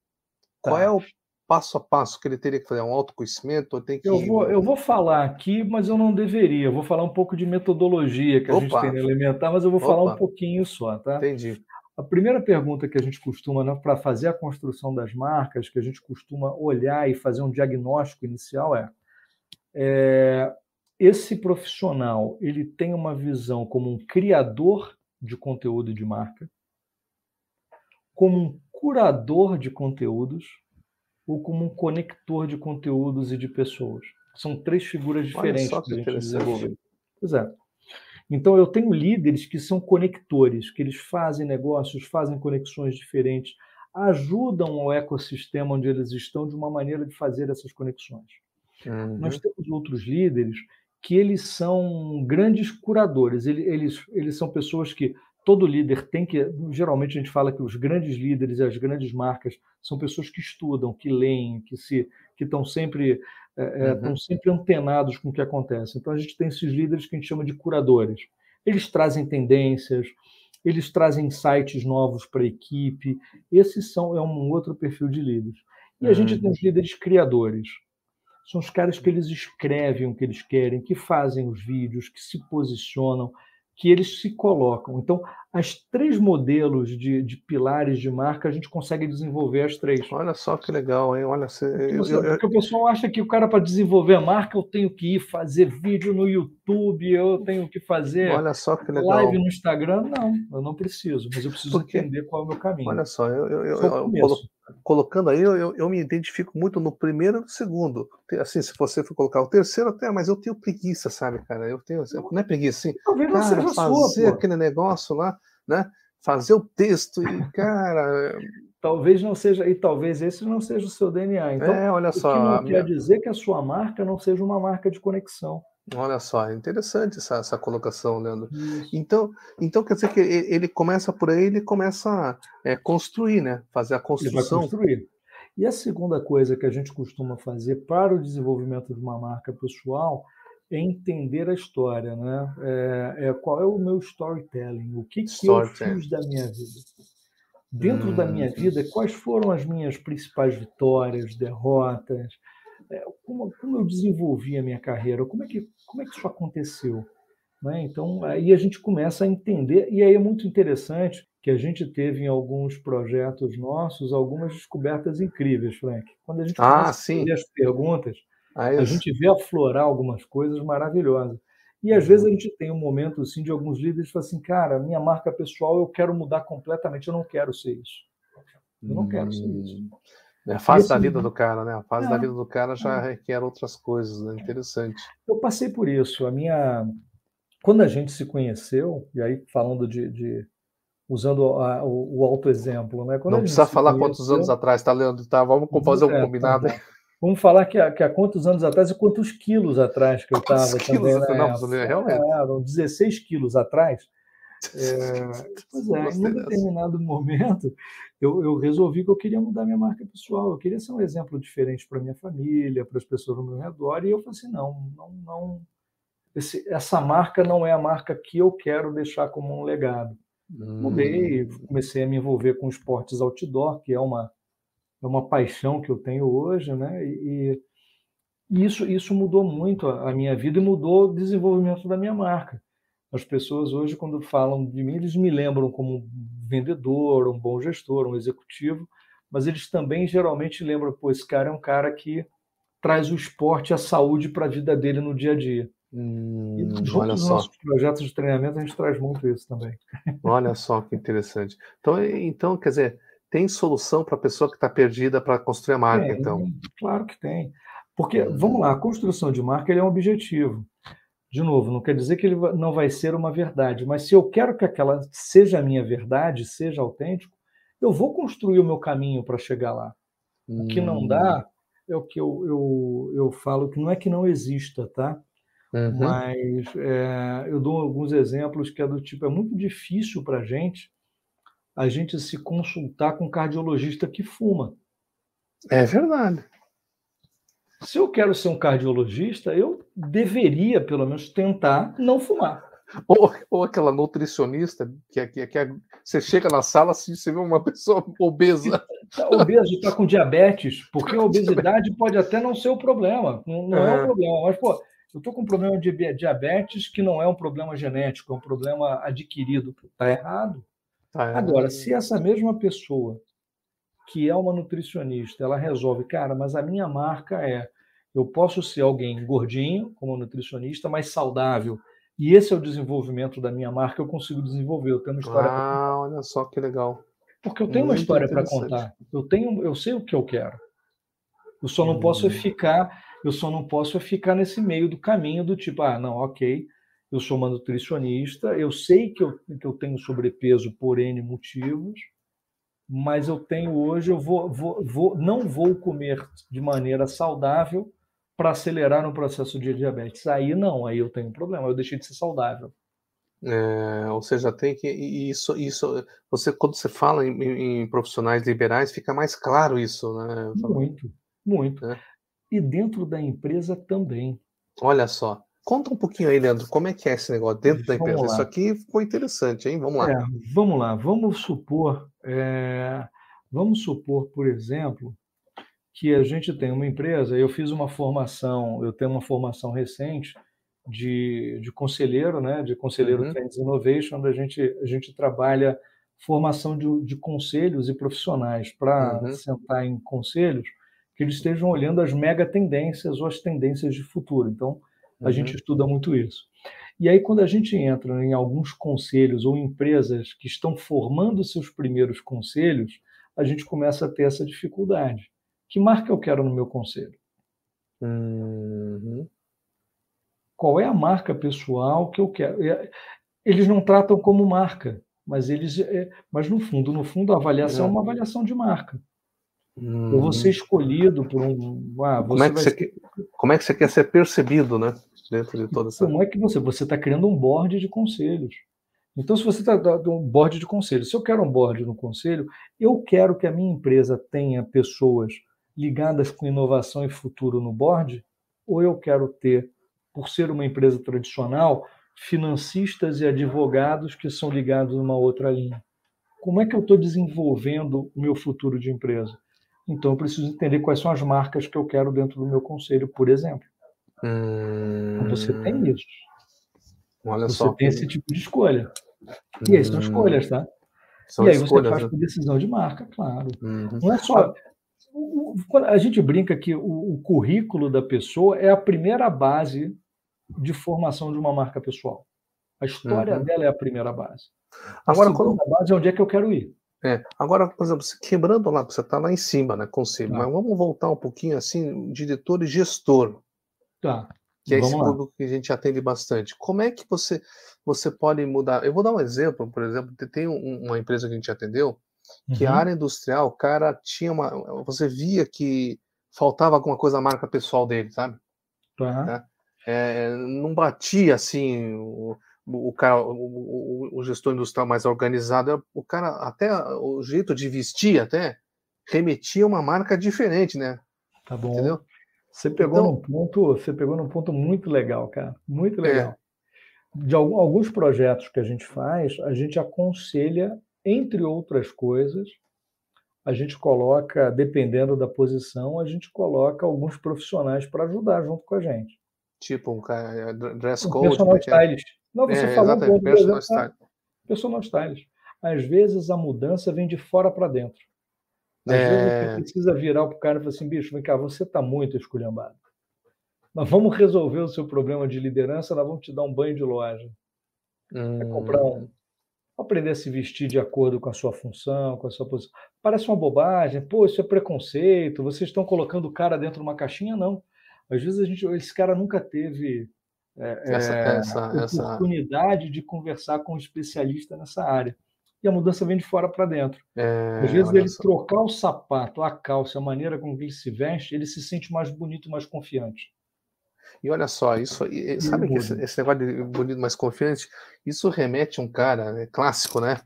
Tá. Qual é o passo a passo que ele teria que fazer? Um autoconhecimento? Tem que... eu, vou, eu vou falar aqui, mas eu não deveria. Eu vou falar um pouco de metodologia que a Opa. gente tem no Elementar, mas eu vou Opa. falar um pouquinho só, tá? Entendi. A primeira pergunta que a gente costuma, né, para fazer a construção das marcas, que a gente costuma olhar e fazer um diagnóstico inicial é, é esse profissional ele tem uma visão como um criador de conteúdo de marca, como um curador de conteúdos ou como um conector de conteúdos e de pessoas. São três figuras diferentes que a gente desenvolver. Pois é. Então, eu tenho líderes que são conectores, que eles fazem negócios, fazem conexões diferentes, ajudam o ecossistema onde eles estão de uma maneira de fazer essas conexões. Uhum. Nós temos outros líderes que eles são grandes curadores, eles, eles, eles são pessoas que todo líder tem que. Geralmente a gente fala que os grandes líderes e as grandes marcas são pessoas que estudam, que leem, que se que estão sempre é, uhum. estão sempre antenados com o que acontece. Então a gente tem esses líderes que a gente chama de curadores. Eles trazem tendências, eles trazem insights novos para a equipe. Esses são é um outro perfil de líderes. E a gente tem os líderes criadores. São os caras que eles escrevem o que eles querem, que fazem os vídeos, que se posicionam, que eles se colocam. Então, as três modelos de, de, pilares de marca, a gente consegue desenvolver as três. Olha só que legal, hein? Olha, você, porque, eu, eu, porque o pessoal acha que o cara, para desenvolver a marca, eu tenho que ir fazer vídeo no YouTube, eu tenho que fazer olha só que legal. live no Instagram. Não, eu não preciso, mas eu preciso porque, entender qual é o meu caminho. Olha só, eu, eu, eu colocando aí, eu, eu me identifico muito no primeiro e no segundo. Assim, se você for colocar o terceiro, até, mas eu tenho preguiça, sabe, cara? Eu tenho, não é preguiça, assim, Talvez cara, fazer sua, aquele negócio lá, né? Fazer o texto e, cara. talvez não seja, e talvez esse não seja o seu DNA. Então, é, olha só. Que não quer minha... dizer que a sua marca não seja uma marca de conexão. Olha só, interessante essa, essa colocação, Leandro. Então, então quer dizer que ele começa por aí, ele começa a é, construir, né? Fazer a construção. Ele vai construir. E a segunda coisa que a gente costuma fazer para o desenvolvimento de uma marca pessoal é entender a história, né? É, é qual é o meu storytelling, o que, que eu fiz da minha vida. Dentro hum. da minha hum. vida, quais foram as minhas principais vitórias, derrotas, é, como, como eu desenvolvi a minha carreira, como é que, como é que isso aconteceu. Né? Então, aí a gente começa a entender, e aí é muito interessante que a gente teve em alguns projetos nossos algumas descobertas incríveis, Frank. Quando a gente ah, começa sim. a fazer as perguntas, ah, a gente vê aflorar algumas coisas maravilhosas. E às vezes a gente tem um momento assim de alguns líderes que falam assim, cara, minha marca pessoal eu quero mudar completamente, eu não quero ser isso. Eu não hum. quero ser isso. É a fase da vida do cara, né? A fase é, da vida do cara já é. requer outras coisas, né? Interessante. Eu passei por isso. A minha, quando a gente se conheceu, e aí falando de, de usando a, o, o autoexemplo, né? Quando Não precisa falar conheceu... quantos anos atrás, tá, Leandro? Tá, vamos fazer um é, tá combinado. Tá Vamos falar que há, que há quantos anos atrás e quantos quilos atrás que eu estava também. Não, né? realmente. Eram 16 quilos atrás. É, pois é, em um determinado momento, eu, eu, resolvi que eu queria mudar minha marca pessoal. Eu queria ser um exemplo diferente para minha família, para as pessoas ao meu redor. E eu falei assim: não, não, não. Esse, essa marca não é a marca que eu quero deixar como um legado. Hum. Mudei, comecei a me envolver com esportes outdoor, que é uma é uma paixão que eu tenho hoje, né? E, e isso, isso mudou muito a, a, minha vida e mudou o desenvolvimento da minha marca. As pessoas hoje, quando falam de mim, eles me lembram como um vendedor, um bom gestor, um executivo, mas eles também geralmente lembram, pô, esse cara é um cara que traz o esporte e a saúde para a vida dele no dia a dia. Hum, e junto olha só. nossos projetos de treinamento, a gente traz muito isso também. Olha só que interessante. Então, então quer dizer, tem solução para a pessoa que está perdida para construir a marca, tem, então? Claro que tem. Porque, vamos lá, a construção de marca é um objetivo. De novo, não quer dizer que ele não vai ser uma verdade, mas se eu quero que aquela seja a minha verdade, seja autêntico, eu vou construir o meu caminho para chegar lá. Hum. O que não dá hum. é o que eu, eu, eu falo que não é que não exista, tá? Uhum. Mas é, eu dou alguns exemplos que é do tipo, é muito difícil para a gente a gente se consultar com um cardiologista que fuma. É verdade. Se eu quero ser um cardiologista, eu deveria, pelo menos, tentar não fumar. Ou, ou aquela nutricionista que, que, que é, você chega na sala e você vê uma pessoa obesa. Está obeso, está com diabetes, porque a obesidade pode até não ser o problema. Não, não é. é o problema. Mas, pô, eu estou com um problema de diabetes que não é um problema genético, é um problema adquirido. Está errado. Ah, Agora, se essa mesma pessoa que é uma nutricionista, ela resolve, cara, mas a minha marca é eu posso ser alguém gordinho, como nutricionista, mas saudável. E esse é o desenvolvimento da minha marca, eu consigo desenvolver. Eu tenho uma história. Ah, olha só que legal. Porque eu tenho Muito uma história para contar. Eu tenho, eu sei o que eu quero. Eu só não hum. posso ficar, eu só não posso ficar nesse meio do caminho do tipo, ah, não, ok, eu sou uma nutricionista, eu sei que eu, que eu tenho sobrepeso por N motivos, mas eu tenho hoje, eu vou, vou, vou não vou comer de maneira saudável para acelerar no processo de diabetes. Aí não, aí eu tenho um problema, eu deixei de ser saudável. É, ou seja, tem que isso, isso, você quando você fala em, em, profissionais liberais fica mais claro isso, né? Muito, muito. É. E dentro da empresa também. Olha só, Conta um pouquinho aí, Leandro, como é que é esse negócio dentro da empresa? Isso aqui ficou interessante, hein? Vamos lá. É, vamos lá, vamos supor, é, vamos supor, por exemplo, que a gente tem uma empresa, eu fiz uma formação, eu tenho uma formação recente de, de conselheiro, né, de conselheiro uhum. Trends Innovation, onde a gente, a gente trabalha formação de, de conselhos e profissionais para uhum. sentar em conselhos que eles estejam olhando as mega tendências ou as tendências de futuro. Então, a uhum. gente estuda muito isso. E aí, quando a gente entra em alguns conselhos ou empresas que estão formando seus primeiros conselhos, a gente começa a ter essa dificuldade. Que marca eu quero no meu conselho? Uhum. Qual é a marca pessoal que eu quero? Eles não tratam como marca, mas eles, é, mas no fundo, no fundo, a avaliação é, é uma avaliação de marca. Uhum. Eu vou ser escolhido por um. Ah, como, é que você ser... quer, como é que você quer ser percebido, né? dentro de toda essa. Como é que você você está criando um board de conselhos? Então, se você está dando um board de conselhos, se eu quero um board no conselho, eu quero que a minha empresa tenha pessoas ligadas com inovação e futuro no board, ou eu quero ter, por ser uma empresa tradicional, financistas e advogados que são ligados numa outra linha. Como é que eu estou desenvolvendo o meu futuro de empresa? Então, eu preciso entender quais são as marcas que eu quero dentro do meu conselho, por exemplo. Hum... Você tem isso. Olha você só. tem esse tipo de escolha. E aí são hum. escolhas, tá? São e aí escolhas, você faz né? decisão de marca, claro. Uhum. Não é só. A gente brinca que o, o currículo da pessoa é a primeira base de formação de uma marca pessoal. A história uhum. dela é a primeira base. A Agora, segunda quando... base é onde é que eu quero ir. É. Agora, por exemplo, quebrando lá, você está lá em cima, né, conselho, tá. mas vamos voltar um pouquinho assim, diretor e gestor. Tá. Que é esse público que a gente atende bastante. Como é que você, você pode mudar? Eu vou dar um exemplo, por exemplo, tem um, uma empresa que a gente atendeu, que uhum. a área industrial, o cara tinha uma. Você via que faltava alguma coisa na marca pessoal dele, sabe? Uhum. Né? É, não batia assim o, o cara, o, o, o, gestor industrial mais organizado, o cara até o jeito de vestir até remetia uma marca diferente, né? Tá bom. Entendeu? Você pegou então, num ponto, você pegou num ponto muito legal, cara, muito é. legal. É. De alguns projetos que a gente faz, a gente aconselha, entre outras coisas, a gente coloca, dependendo da posição, a gente coloca alguns profissionais para ajudar junto com a gente. Tipo um cara, dress code. Um personal stylist. Não, você é, falou um personal stylist. Personal stylist. Às vezes a mudança vem de fora para dentro. Às é... vezes você precisa virar para o cara e falar assim, bicho, vem cá, você está muito esculhambado. Nós vamos resolver o seu problema de liderança, nós vamos te dar um banho de loja. Hum... É comprar um, aprender a se vestir de acordo com a sua função, com a sua posição. Parece uma bobagem, pô, isso é preconceito, vocês estão colocando o cara dentro de uma caixinha, não. Às vezes a gente, esse cara nunca teve é, essa, é, essa, oportunidade essa... de conversar com um especialista nessa área. E a mudança vem de fora para dentro. É, Às vezes ele só. trocar o sapato, a calça, a maneira como ele se veste, ele se sente mais bonito, mais confiante. E olha só, isso sabe que esse, esse, negócio de bonito mais confiante, isso remete a um cara né, clássico, né?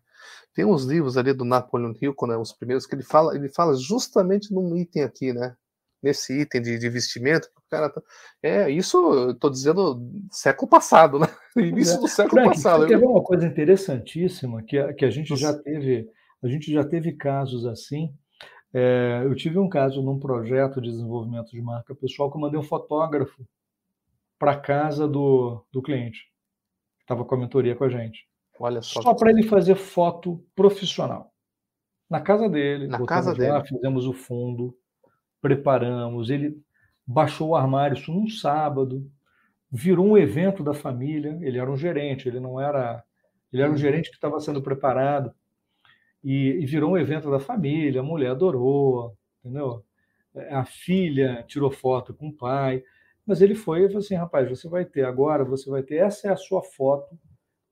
Tem uns livros ali do Napoleon Hill, né, os primeiros, que ele fala, ele fala justamente num item aqui, né? Nesse item de, de vestimento, o cara tá, é isso, eu tô dizendo século passado, né? Início do século Frank, passado. Quer ver uma coisa interessantíssima que a, que a gente já teve, a gente já teve casos assim. É, eu tive um caso num projeto de desenvolvimento de marca pessoal que eu mandei um fotógrafo para casa do, do cliente, que estava com a mentoria com a gente. Olha só. Só para ele fazer foto profissional. Na casa dele. Na casa dele. Lá, fizemos o fundo, preparamos. Ele baixou o armário isso num sábado. Virou um evento da família. Ele era um gerente, ele não era. Ele era um uhum. gerente que estava sendo preparado. E, e, virou um evento da família. A mulher adorou, entendeu? A filha tirou foto com o pai. Mas ele foi e falou assim: rapaz, você vai ter agora, você vai ter, essa é a sua foto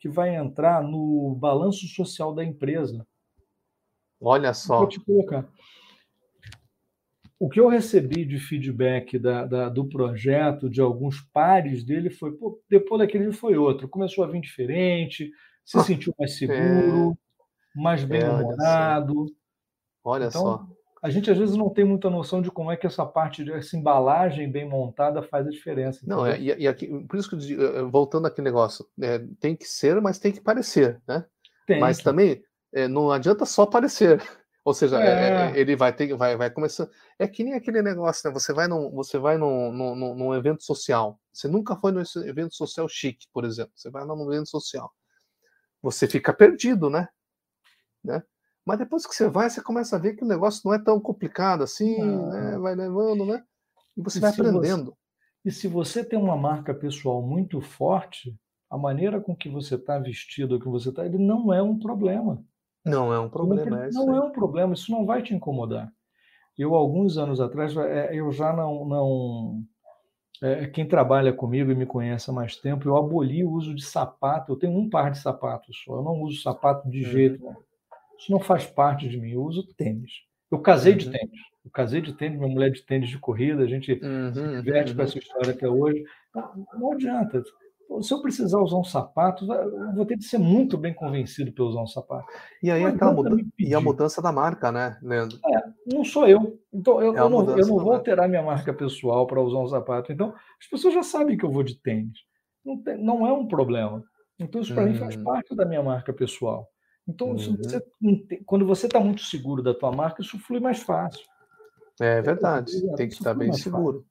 que vai entrar no balanço social da empresa. Olha só. Vou te colocar. O que eu recebi de feedback da, da, do projeto, de alguns pares dele, foi: pô, depois daquele foi outro. Começou a vir diferente, se sentiu mais seguro, é, mais bem-humorado. É, olha, então, só a gente às vezes não tem muita noção de como é que essa parte dessa embalagem bem montada faz a diferença. Não, é, e, e aqui, por isso que eh, voltando aquele negócio, é, tem que ser, mas tem que parecer, né? Tem, mas também é, não adianta só parecer. Ou seja, é, é. ele vai ter, vai, vai começar. É que nem aquele negócio, né? Você vai num, você vai num, num, num evento social. Você nunca foi num evento social chique, por exemplo. Você vai num evento social. Você fica perdido, né? né? Mas depois que você vai, você começa a ver que o negócio não é tão complicado assim, né? vai levando, né? E você e vai aprendendo. Você, e se você tem uma marca pessoal muito forte, a maneira com que você está vestido, que você está, ele não é um problema. Não é um problema. Não, é, não é um problema, isso não vai te incomodar. Eu, alguns anos atrás, é, eu já não. não é, quem trabalha comigo e me conhece há mais tempo, eu aboli o uso de sapato. Eu tenho um par de sapatos só, eu não uso sapato de jeito nenhum. Isso não faz parte de mim. Eu uso tênis. Eu casei uhum. de tênis. Eu casei de tênis, minha mulher de tênis de corrida, a gente uhum, se diverte uhum. com essa história até hoje. Não, não adianta. Se eu precisar usar um sapato, eu vou ter que ser muito bem convencido para usar um sapato. E aí aquela mudança, e a mudança da marca, né, Leandro? É, não sou eu. Então eu, é eu não, eu não vou alterar minha marca pessoal para usar um sapato. Então as pessoas já sabem que eu vou de tênis. Não, tem, não é um problema. Então isso para mim faz hum. parte da minha marca pessoal. Então, uhum. você, quando você está muito seguro da tua marca, isso flui mais fácil. É verdade, tem que estar bem seguro.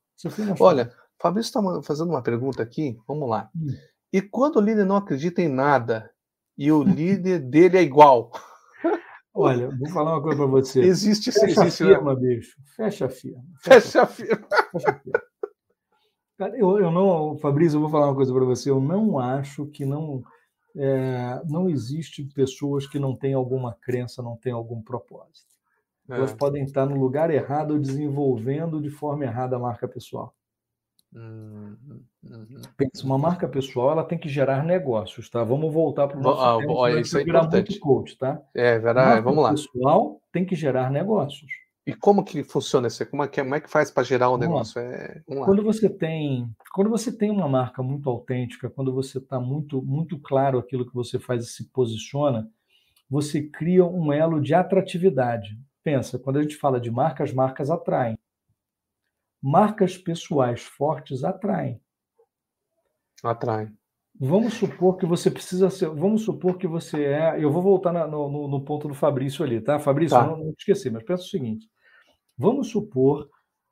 Olha, Fabrício está fazendo uma pergunta aqui, vamos lá. Hum. E quando o líder não acredita em nada e o líder dele é igual? Olha, vou falar uma coisa para você. Existe Fecha existe, a né? firma, bicho. Fecha a firma. Fecha, Fecha a firma. Fecha a firma. Cara, eu, eu não, Fabrício, eu vou falar uma coisa para você. Eu não acho que não é, não existe pessoas que não têm alguma crença, não têm algum propósito. É. Elas podem estar no lugar errado ou desenvolvendo de forma errada a marca pessoal. Hum, hum, Pensa, uma marca pessoal ela tem que gerar negócios, tá? Vamos voltar para o nosso ah, isso é importante. Coach, tá? É verdade, vamos lá. pessoal tem que gerar negócios. E como que funciona isso? Como é que, como é que faz para gerar o um negócio? É, quando você tem, quando você tem uma marca muito autêntica, quando você está muito, muito claro aquilo que você faz e se posiciona, você cria um elo de atratividade. Pensa, quando a gente fala de marcas, marcas atraem. Marcas pessoais fortes atraem. Atraem. Vamos supor que você precisa ser. Vamos supor que você é. Eu vou voltar na, no, no, ponto do Fabrício ali, tá? Fabrício, tá. Não, não esqueci, mas pensa o seguinte: vamos supor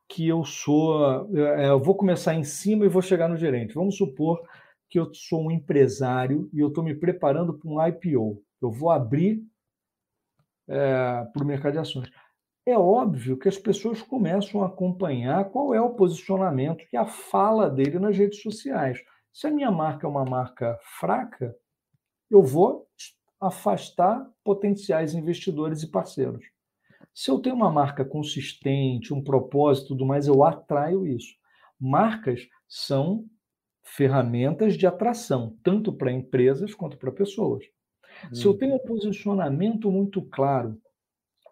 que eu sou. É, eu vou começar em cima e vou chegar no gerente. Vamos supor que eu sou um empresário e eu estou me preparando para um IPO. Eu vou abrir é, para o mercado de ações. É óbvio que as pessoas começam a acompanhar qual é o posicionamento e a fala dele nas redes sociais. Se a minha marca é uma marca fraca, eu vou afastar potenciais investidores e parceiros. Se eu tenho uma marca consistente, um propósito e tudo mais, eu atraio isso. Marcas são ferramentas de atração, tanto para empresas quanto para pessoas. Hum. Se eu tenho um posicionamento muito claro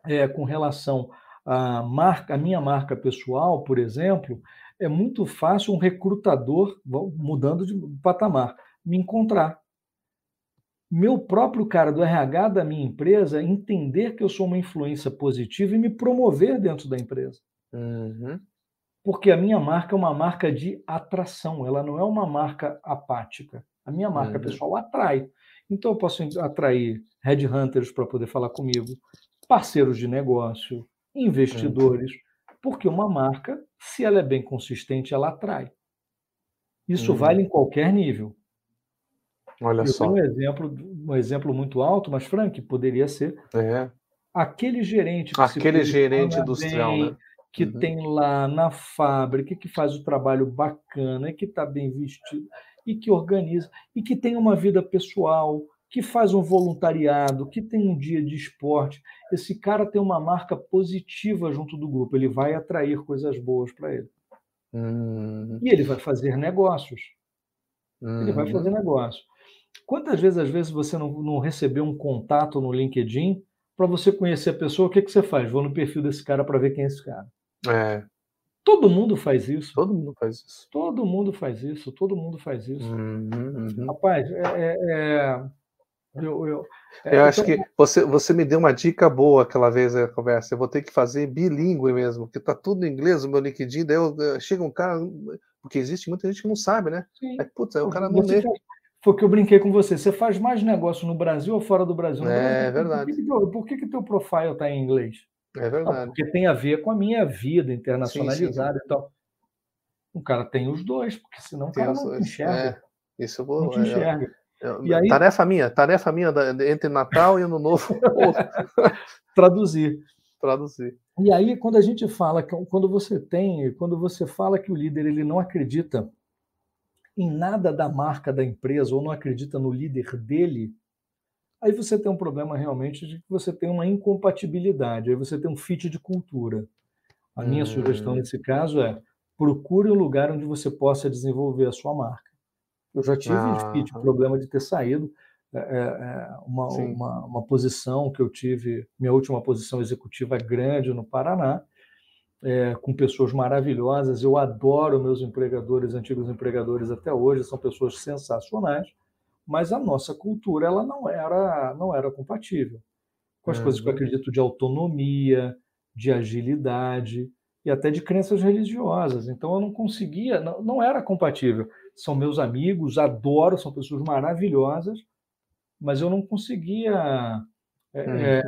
é, com relação à marca, a minha marca pessoal, por exemplo, é muito fácil um recrutador, mudando de patamar, me encontrar. Meu próprio cara do RH da minha empresa entender que eu sou uma influência positiva e me promover dentro da empresa. Uhum. Porque a minha marca é uma marca de atração, ela não é uma marca apática. A minha marca uhum. pessoal atrai. Então eu posso atrair headhunters para poder falar comigo, parceiros de negócio, investidores. Uhum porque uma marca, se ela é bem consistente, ela atrai. Isso uhum. vale em qualquer nível. Olha Eu só. Um exemplo, um exemplo muito alto, mas Frank poderia ser é. aquele gerente, aquele gerente industrial, bem, né? que uhum. tem lá na fábrica, que faz o trabalho bacana, que está bem vestido e que organiza e que tem uma vida pessoal, que faz um voluntariado, que tem um dia de esporte, esse cara tem uma marca positiva junto do grupo, ele vai atrair coisas boas para ele. Hum. E ele vai fazer negócios. Hum. Ele vai uhum. fazer negócio. Quantas vezes, às vezes, você não, não recebeu um contato no LinkedIn para você conhecer a pessoa? O que, que você faz? Vou no perfil desse cara para ver quem é esse cara. É. Todo mundo faz isso. Todo mundo faz isso. Todo mundo faz isso. Todo mundo faz isso. Uhum, uhum. Rapaz, é, é, é eu, eu, é, eu acho que você, você me deu uma dica boa aquela vez na conversa. Eu vou ter que fazer bilíngue mesmo, porque tá tudo em inglês no meu LinkedIn. Daí eu, chega um cara, porque existe muita gente que não sabe, né? Sim. Aí, putz, aí o cara não lê. Foi que eu brinquei com você. Você faz mais negócio no Brasil ou fora do Brasil? No é Brasil. verdade. Por que, que, teu profile está em inglês? É verdade. Não, porque tem a ver com a minha vida internacionalizada sim, sim, sim. e tal. O cara tem os dois, porque senão o cara não enxerga. É, isso eu vou. Não te é, enxerga. E aí, tarefa minha, tarefa minha entre Natal e Ano Novo. Traduzir. Traduzir. E aí, quando a gente fala, quando você tem, quando você fala que o líder ele não acredita em nada da marca da empresa ou não acredita no líder dele, aí você tem um problema realmente de que você tem uma incompatibilidade, aí você tem um fit de cultura. A minha hum. sugestão nesse caso é procure um lugar onde você possa desenvolver a sua marca. Eu já tive ah. problema de ter saído. É, é, é uma, uma, uma, posição que eu tive, minha última posição executiva grande no Paraná, é, com pessoas maravilhosas. Eu adoro meus empregadores, antigos empregadores até hoje, são pessoas sensacionais, mas a nossa cultura ela não era, não era compatível com as uhum. coisas que eu acredito de autonomia, de agilidade e até de crenças religiosas. Então eu não conseguia, não, não era compatível são meus amigos, adoro, são pessoas maravilhosas, mas eu não conseguia é, uhum. é,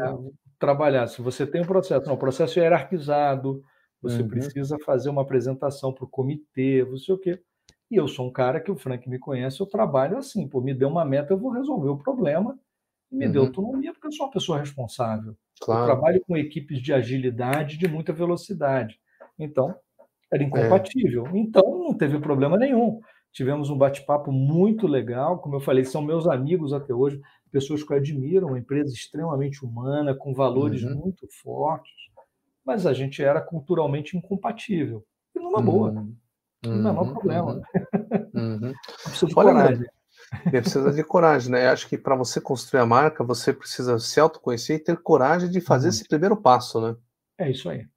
trabalhar. Se você tem um processo, não, o processo é hierarquizado, você uhum. precisa fazer uma apresentação para o comitê, não sei o quê. E eu sou um cara que o Frank me conhece, eu trabalho assim, pô, me deu uma meta, eu vou resolver o problema, e me uhum. deu autonomia, porque eu sou uma pessoa responsável. Claro. Eu trabalho com equipes de agilidade, de muita velocidade. Então, era é. incompatível. É. Então, não teve problema nenhum. Tivemos um bate-papo muito legal. Como eu falei, são meus amigos até hoje, pessoas que eu admiro, uma empresa extremamente humana, com valores uhum. muito fortes, mas a gente era culturalmente incompatível. E numa uhum. boa. Uhum. Não menor uhum. problema. Uhum. Precisa de Olha, coragem. Precisa de coragem, né? Acho que para você construir a marca, você precisa se autoconhecer e ter coragem de fazer uhum. esse primeiro passo, né? É isso aí.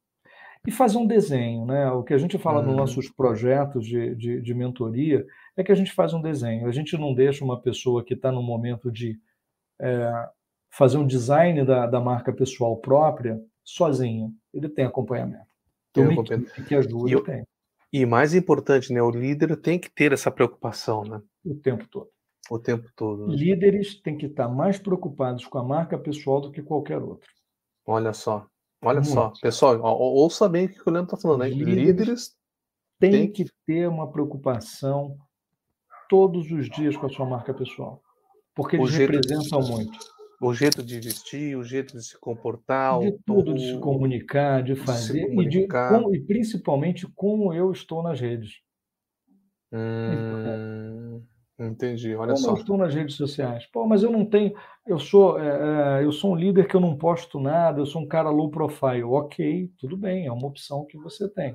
e fazer um desenho. Né? O que a gente fala nos Uhum. nossos projetos de, de, de mentoria é que a gente faz um desenho. A gente não deixa uma pessoa que está no momento de é, fazer um design da, da marca pessoal própria sozinha. Ele tem acompanhamento. Tem acompanhamento. que ajuda, E tem, E mais importante, né? O líder tem que ter essa preocupação, né? o tempo todo. O tempo todo. né? Líderes têm que estar mais preocupados com a marca pessoal do que qualquer outro. Olha só. Olha Muito. só. Pessoal, ouça bem o que o Leandro está falando, hein? Líderes- Líderes. Tem, Tem que ter uma preocupação todos os dias com a sua marca pessoal. Porque O eles jeito- representam muito. O jeito de vestir, o jeito de se comportar, De tudo, de se tom, comunicar, de de fazer, e, de, comunicar. como- e principalmente como eu estou nas redes. Hum, entendi, olha Como só. eu estou nas redes sociais. Pô, mas eu não tenho. Eu sou, é, é, eu sou um líder que eu não posto nada, eu sou um cara low profile. Ok, tudo bem, é uma opção que você tem.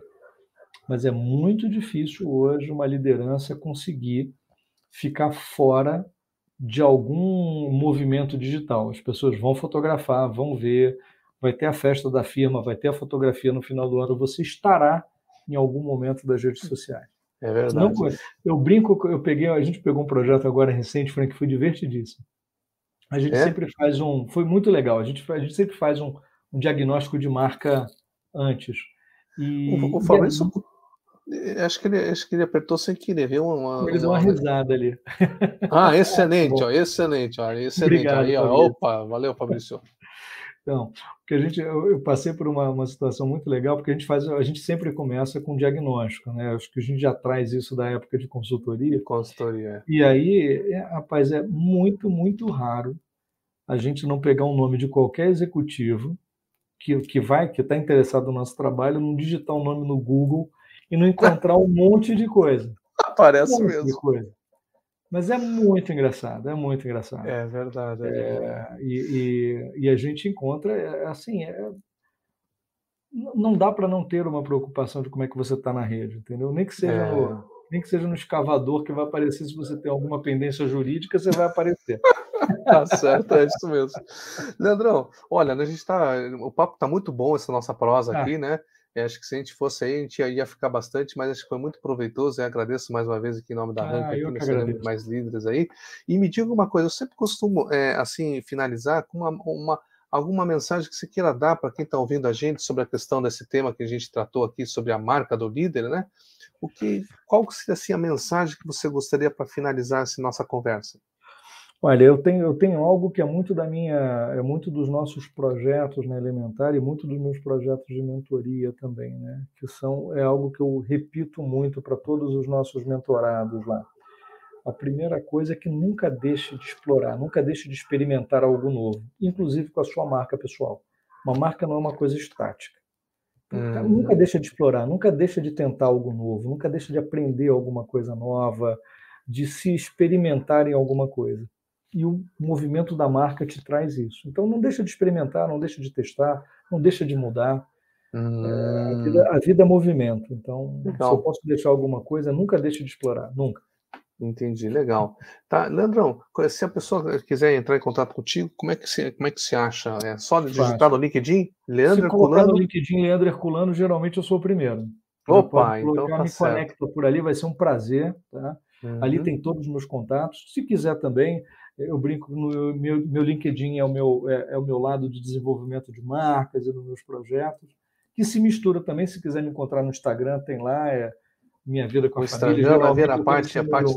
Mas é muito difícil hoje uma liderança conseguir ficar fora de algum movimento digital. As pessoas vão fotografar, vão ver, vai ter a festa da firma, vai ter a fotografia no final do ano, você estará em algum momento das redes sociais. É Não, verdade. eu brinco, eu peguei, a gente pegou um projeto agora recente, Frank, que foi divertidíssimo. A gente É? sempre faz um, foi muito legal. A gente, a gente sempre faz um, um diagnóstico de marca antes. E, O, o Fabrício, eh, acho que, ele, acho que ele apertou sem querer, viu? Uma, ele deu uma uma- risada ali. Ah, excelente, ó, excelente, ó, excelente. Obrigado, Aí, ó, opa, valeu, Fabrício. Então, porque a gente, eu, eu passei por uma, uma situação muito legal, porque a gente faz, a gente sempre começa com diagnóstico, né? Acho que a gente já traz isso da época de consultoria. Consultoria. E aí, é, rapaz, é muito, muito raro a gente não pegar um nome de qualquer executivo que, que vai, que está interessado no nosso trabalho, não digitar o nome no Google e não encontrar um monte de coisa. Aparece Um mesmo. coisa. Mas é muito engraçado, é muito engraçado. É verdade. é verdade. E, e, e a gente encontra, é, assim, é- não dá para não ter uma preocupação de como é que você está na rede, entendeu? Nem que seja É. no, nem que seja no escavador que vai aparecer se você tem alguma pendência jurídica, você vai aparecer. Tá certo, é isso mesmo. Leandrão, olha, a gente tá. O papo tá muito bom, essa nossa prosa Tá. aqui, né? Eu acho que se a gente fosse aí, a gente ia, ficar bastante, mas acho que foi muito proveitoso. Eu agradeço mais uma vez aqui em nome da Ah, Rank, aqui agradeço. mais líderes aí. E me diga uma coisa, eu sempre costumo, é, assim, finalizar com uma, uma- alguma mensagem que você queira dar para quem está ouvindo a gente sobre a questão desse tema que a gente tratou aqui, sobre a marca do líder, né? O que, qual seria assim, a mensagem que você gostaria para finalizar essa nossa conversa? Olha, eu tenho, eu tenho algo que é muito da minha, é muito dos nossos projetos na Elementar e muito dos meus projetos de mentoria também, né? Que são, é algo que eu repito muito para todos os nossos mentorados lá. A primeira coisa é que nunca deixe de explorar, nunca deixe de experimentar algo novo, inclusive com a sua marca pessoal. Uma marca não é uma coisa estática. Nunca- Hum. Nunca deixa de explorar, nunca deixa de tentar algo novo, nunca deixa de aprender alguma coisa nova, de se experimentar em alguma coisa. E o movimento da marca te traz isso. Então não deixa de experimentar, não deixa de testar, não deixa de mudar. A Hum, vida, a vida é movimento. Então, se Legal. eu posso deixar alguma coisa, nunca deixe de explorar, nunca. Entendi, legal. Tá, Leandrão, se a pessoa quiser entrar em contato contigo, como é que se, como é que se acha? É só digitar no LinkedIn? Se Leandro colocar Herculano? no LinkedIn Leandro Herculano, geralmente eu sou o primeiro. Opa, então tá me certo. conecta por ali, vai ser um prazer. Tá? Ali Uhum. tem todos os meus contatos. Se quiser também, eu brinco no meu, meu LinkedIn é o meu, é, é o meu lado de desenvolvimento de marcas e dos meus projetos, que se mistura também. Se quiser me encontrar no Instagram, tem lá, é Minha Vida com O a Família. Instagram vai ver a parte, a parte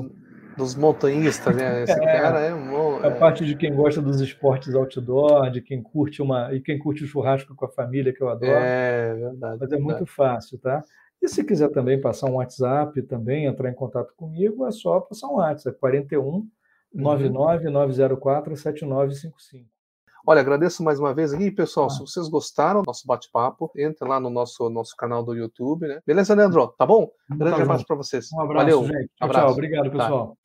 dos montanhistas, né? Esse É, cara é um. a parte de quem gosta dos esportes outdoor, de quem curte uma e quem curte o churrasco com a família, que eu adoro. É verdade. Mas é muito fácil, tá? E se quiser também passar um WhatsApp, também entrar em contato comigo, é só passar um WhatsApp, 41 99 904 7955. Olha, agradeço mais uma vez aqui, pessoal. Ah. Se vocês gostaram do nosso bate-papo, entre lá no nosso, nosso canal do YouTube, né? Beleza, Leandro? Tá bom? Grande Tá abraço para vocês. Um abraço, Valeu. gente. Tchau, abraço. tchau. Obrigado, Tá. pessoal.